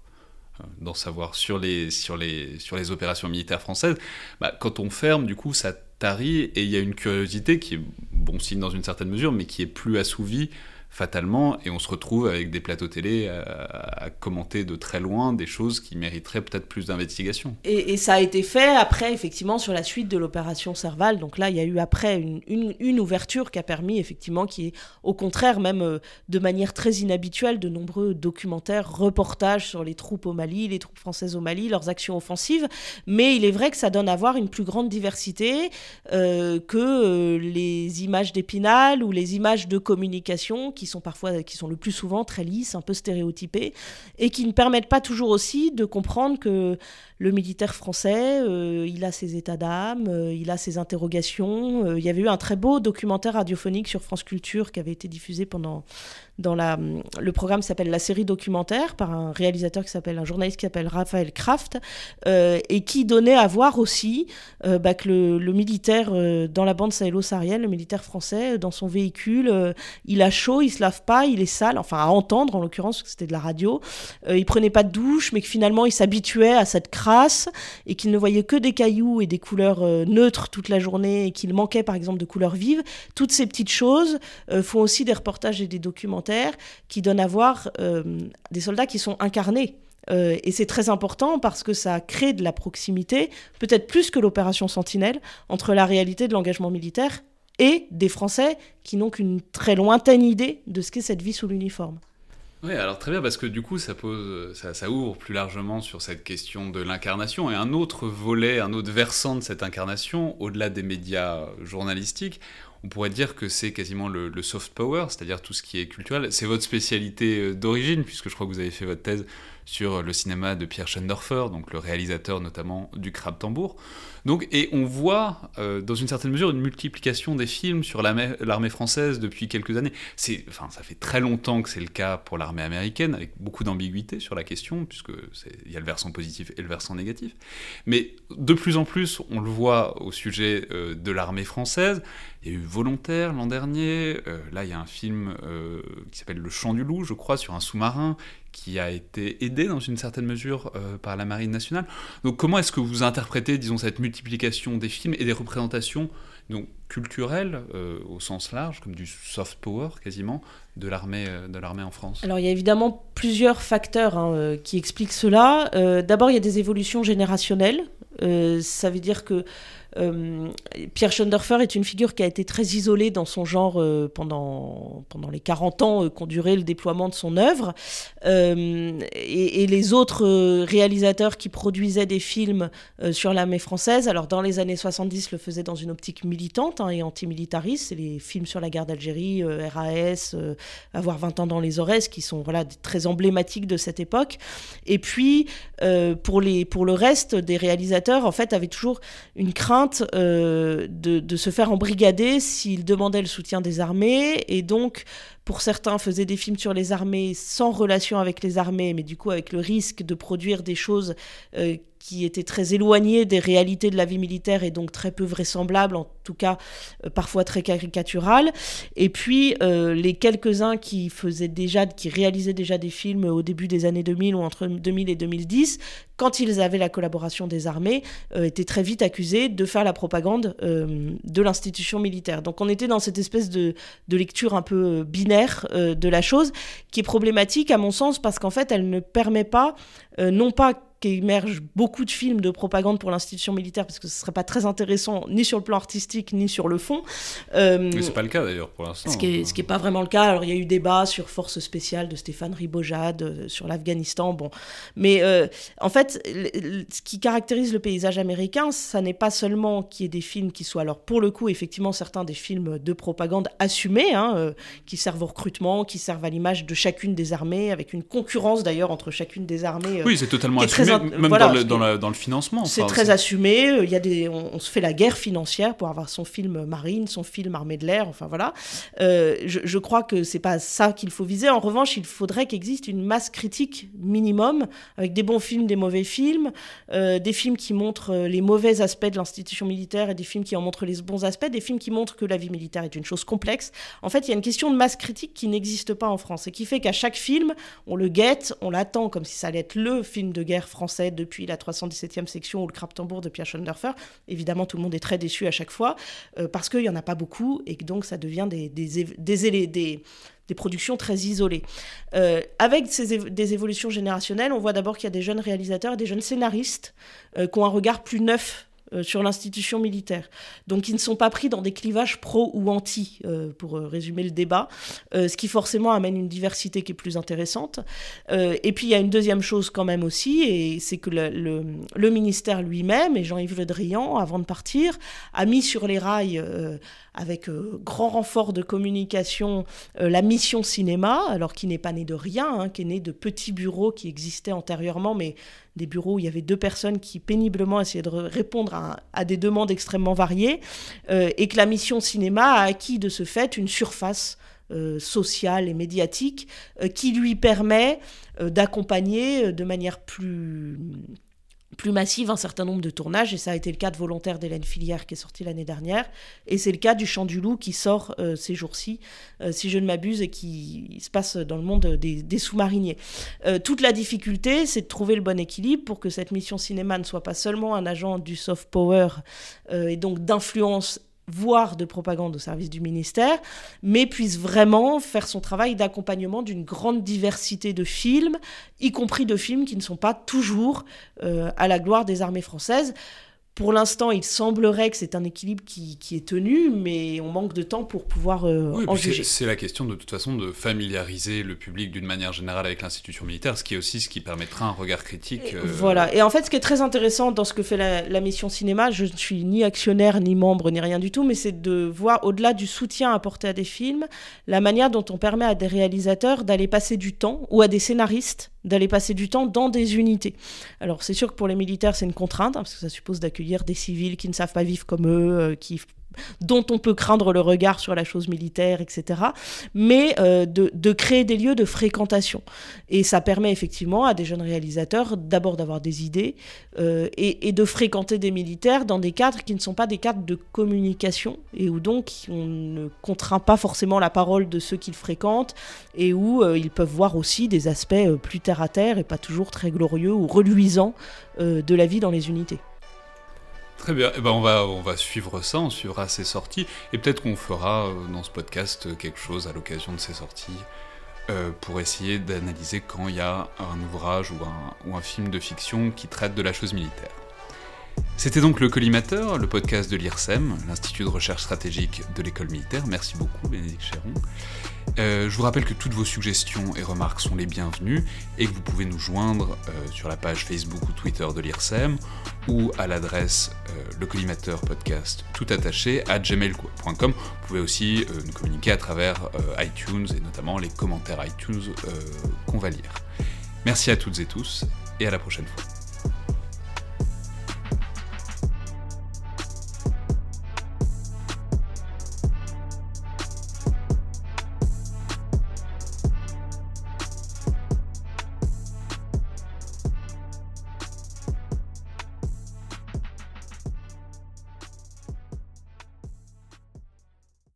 d'en savoir sur les, sur, les, sur les opérations militaires françaises, bah, quand on ferme, du coup, ça tarit et il y a une curiosité qui est bon signe dans une certaine mesure, mais qui est plus assouvie fatalement, et on se retrouve avec des plateaux télé à, commenter de très loin des choses qui mériteraient peut-être plus d'investigation. Et, ça a été fait après, effectivement, sur la suite de l'opération Serval. Donc là, il y a eu après une, ouverture qui a permis, effectivement, qui est au contraire, même euh, de manière très inhabituelle, de nombreux documentaires, reportages sur les troupes au Mali, les troupes françaises au Mali, leurs actions offensives. Mais il est vrai que ça donne à voir une plus grande diversité euh, que euh, les images d'Épinal ou les images de communication qui qui sont parfois, qui sont le plus souvent très lisses, un peu stéréotypées, et qui ne permettent pas toujours aussi de comprendre que le militaire français, euh, il a ses états d'âme, euh, il a ses interrogations. Euh, il y avait eu un très beau documentaire radiophonique sur France Culture qui avait été diffusé pendant dans la, le programme s'appelle la série documentaire par un réalisateur qui s'appelle un journaliste qui s'appelle Raphaël Kraft et qui donnait à voir aussi bah, que le, militaire dans la bande sahélo-saharienne, le militaire français dans son véhicule, il a chaud, il se lave pas, il est sale, enfin à entendre en l'occurrence c'était de la radio, il prenait pas de douche mais que finalement il s'habituait à cette crainte et qu'il ne voyait que des cailloux et des couleurs euh, neutres toute la journée et qu'il manquait par exemple de couleurs vives, toutes ces petites choses euh, font aussi des reportages et des documentaires qui donnent à voir euh, des soldats qui sont incarnés. et c'est très important parce que ça crée de la proximité, peut-être plus que l'opération Sentinelle, entre la réalité de l'engagement militaire et des Français qui n'ont qu'une très lointaine idée de ce qu'est cette vie sous l'uniforme. Oui, alors très bien, parce que du coup, ça, pose, ça, ouvre plus largement sur cette question de l'incarnation. Et un autre volet, un autre versant de cette incarnation, au-delà des médias journalistiques, on pourrait dire que c'est quasiment le, soft power, c'est-à-dire tout ce qui est culturel. C'est votre spécialité d'origine, puisque je crois que vous avez fait votre thèse sur le cinéma de Pierre Schendorfer, donc le réalisateur notamment du Crabe Tambour. Donc, et on voit, euh, dans une certaine mesure, une multiplication des films sur l'armée française depuis quelques années. Enfin, ça fait très longtemps que c'est le cas pour l'armée américaine, avec beaucoup d'ambiguïté sur la question, puisqu'il y a le versant positif et le versant négatif. Mais de plus en plus, on le voit au sujet euh, de l'armée française. Il y a eu Volontaire l'an dernier. Euh, là, il y a un film qui s'appelle Le Chant du Loup, je crois, sur un sous-marin qui a été aidé dans une certaine mesure euh, par la Marine nationale. Donc comment est-ce que vous interprétez, disons, cette multiplication des films et des représentations donc, culturelles euh, au sens large, comme du soft power quasiment, de l'armée euh, de l'armée en France? Alors il y a évidemment plusieurs facteurs hein, qui expliquent cela. D'abord il y a des évolutions générationnelles. ça veut dire que Pierre Schoendorfer est une figure qui a été très isolée dans son genre euh, pendant, pendant les 40 ans euh, qu'ont duré le déploiement de son œuvre. Et, les autres réalisateurs qui produisaient des films sur l'armée française, alors dans les années 70, le faisaient dans une optique militante hein, et antimilitariste. C'est les films sur la guerre d'Algérie, RAS, Avoir 20 ans dans les Aurès, qui sont voilà, très emblématiques de cette époque. Et puis, pour, les, pour le reste des réalisateurs, en fait, avaient toujours une crainte euh, de, se faire embrigader s'ils demandaient le soutien des armées. Et donc pour certains faisaient des films sur les armées sans relation avec les armées mais du coup avec le risque de produire des choses euh, qui était très éloigné des réalités de la vie militaire et donc très peu vraisemblable, en tout cas euh, parfois très caricatural. Et puis euh, les quelques-uns qui faisaient déjà, qui réalisaient déjà des films au début des années 2000 ou entre 2000 et 2010, quand ils avaient la collaboration des armées, euh, étaient très vite accusés de faire la propagande de l'institution militaire. Donc on était dans cette espèce de, de lecture un peu binaire de la chose, qui est problématique à mon sens parce qu'en fait elle ne permet pas, non pas qu'émergent beaucoup de films de propagande pour l'institution militaire, parce que ce serait pas très intéressant ni sur le plan artistique ni sur le fond. Euh, Mais c'est pas le cas d'ailleurs pour l'instant. Ce qui n'est est pas vraiment le cas. Alors il y a eu débat sur Force spéciale de Stéphane Ribojade, euh, sur l'Afghanistan, bon. Mais euh, en fait, ce qui caractérise le paysage américain, ça n'est pas seulement qu'il y ait des films qui soient, alors pour le coup, effectivement, certains des films de propagande assumés, hein, euh, qui servent au recrutement, qui servent à l'image de chacune des armées, avec une concurrence d'ailleurs entre chacune des armées. oui, c'est totalement assumé même voilà, dans, le, dans, le, financement. C'est très assumé. Il y a des, on, se fait la guerre financière pour avoir son film marine, son film armée de l'air. Enfin voilà. Euh, je, je, crois que c'est pas ça qu'il faut viser. En revanche, il faudrait qu'il existe une masse critique minimum avec des bons films, des mauvais films, euh, des films qui montrent euh, les mauvais aspects de l'institution militaire et des films qui en montrent les bons aspects, des films qui montrent que la vie militaire est une chose complexe. En fait, il y a une question de masse critique qui n'existe pas en France et qui fait qu'à chaque film, on le guette, on l'attend comme si ça allait être le film de guerre français depuis la 317e section ou le Kraptenbourg depuis Aschenderfer. Évidemment, tout le monde est très déçu à chaque fois euh, parce qu'il n'y en a pas beaucoup et que donc ça devient des, des, productions très isolées. Euh, avec ces des évolutions générationnelles, on voit d'abord qu'il y a des jeunes réalisateurs et des jeunes scénaristes euh, qui ont un regard plus neuf sur l'institution militaire. Donc ils ne sont pas pris dans des clivages pro ou anti, euh, pour euh, résumer le débat, ce qui forcément amène une diversité qui est plus intéressante. et puis il y a une deuxième chose quand même aussi, et c'est que le, le, ministère lui-même, et Jean-Yves Le Drian, avant de partir, a mis sur les rails avec grand renfort de communication la mission cinéma, alors qui n'est pas née de rien, hein, qui est née de petits bureaux qui existaient antérieurement, mais des bureaux où il y avait deux personnes qui péniblement essayaient de répondre à, des demandes extrêmement variées, euh, et que la mission cinéma a acquis de ce fait une surface euh, sociale et médiatique euh, qui lui permet d'accompagner de manière plus plus massive un certain nombre de tournages, et ça a été le cas de Volontaire d'Hélène Filière qui est sorti l'année dernière, et c'est le cas du Chant du Loup qui sort euh, ces jours-ci, euh, si je ne m'abuse, et qui se passe dans le monde des, sous-mariniers. Euh, toute la difficulté, c'est de trouver le bon équilibre pour que cette mission cinéma ne soit pas seulement un agent du soft power, et donc d'influence voire de propagande au service du ministère, mais puisse vraiment faire son travail d'accompagnement d'une grande diversité de films, y compris de films qui ne sont pas toujours euh, à la gloire des armées françaises. Pour l'instant, il semblerait que c'est un équilibre qui, est tenu, mais on manque de temps pour pouvoir euh, en juger. C'est la question de toute façon de familiariser le public d'une manière générale avec l'institution militaire, ce qui est aussi ce qui permettra un regard critique. Euh, voilà. Et en fait, ce qui est très intéressant dans ce que fait la, mission cinéma, je ne suis ni actionnaire, ni membre, ni rien du tout, mais c'est de voir au-delà du soutien apporté à des films, la manière dont on permet à des réalisateurs d'aller passer du temps ou à des scénaristes d'aller passer du temps dans des unités. Alors c'est sûr que pour les militaires c'est une contrainte, hein, parce que ça suppose d'accueillir des civils qui ne savent pas vivre comme eux, euh, qui dont on peut craindre le regard sur la chose militaire, etc. Mais euh, de, créer des lieux de fréquentation. Et ça permet effectivement à des jeunes réalisateurs d'abord d'avoir des idées euh, et, de fréquenter des militaires dans des cadres qui ne sont pas des cadres de communication et où donc on ne contraint pas forcément la parole de ceux qu'ils fréquentent et où euh, ils peuvent voir aussi des aspects plus terre à terre et pas toujours très glorieux ou reluisants de la vie dans les unités. Très bien, eh ben on, va, on va suivre ça, on suivra ces sorties, et peut-être qu'on fera euh, dans ce podcast euh, quelque chose à l'occasion de ces sorties, euh, pour essayer d'analyser quand il y a un ouvrage ou un, ou un film de fiction qui traite de la chose militaire. C'était donc le Collimateur, le podcast de l'IRSEM, l'Institut de recherche stratégique de l'école militaire. Merci beaucoup, Bénédicte Chéron. Euh, je vous rappelle que toutes vos suggestions et remarques sont les bienvenues et que vous pouvez nous joindre euh, sur la page Facebook ou Twitter de l'IRSEM ou à l'adresse euh, le podcast tout attaché à gmail.com. Vous pouvez aussi nous communiquer à travers iTunes et notamment les commentaires iTunes qu'on va lire. Merci à toutes et tous et à la prochaine fois.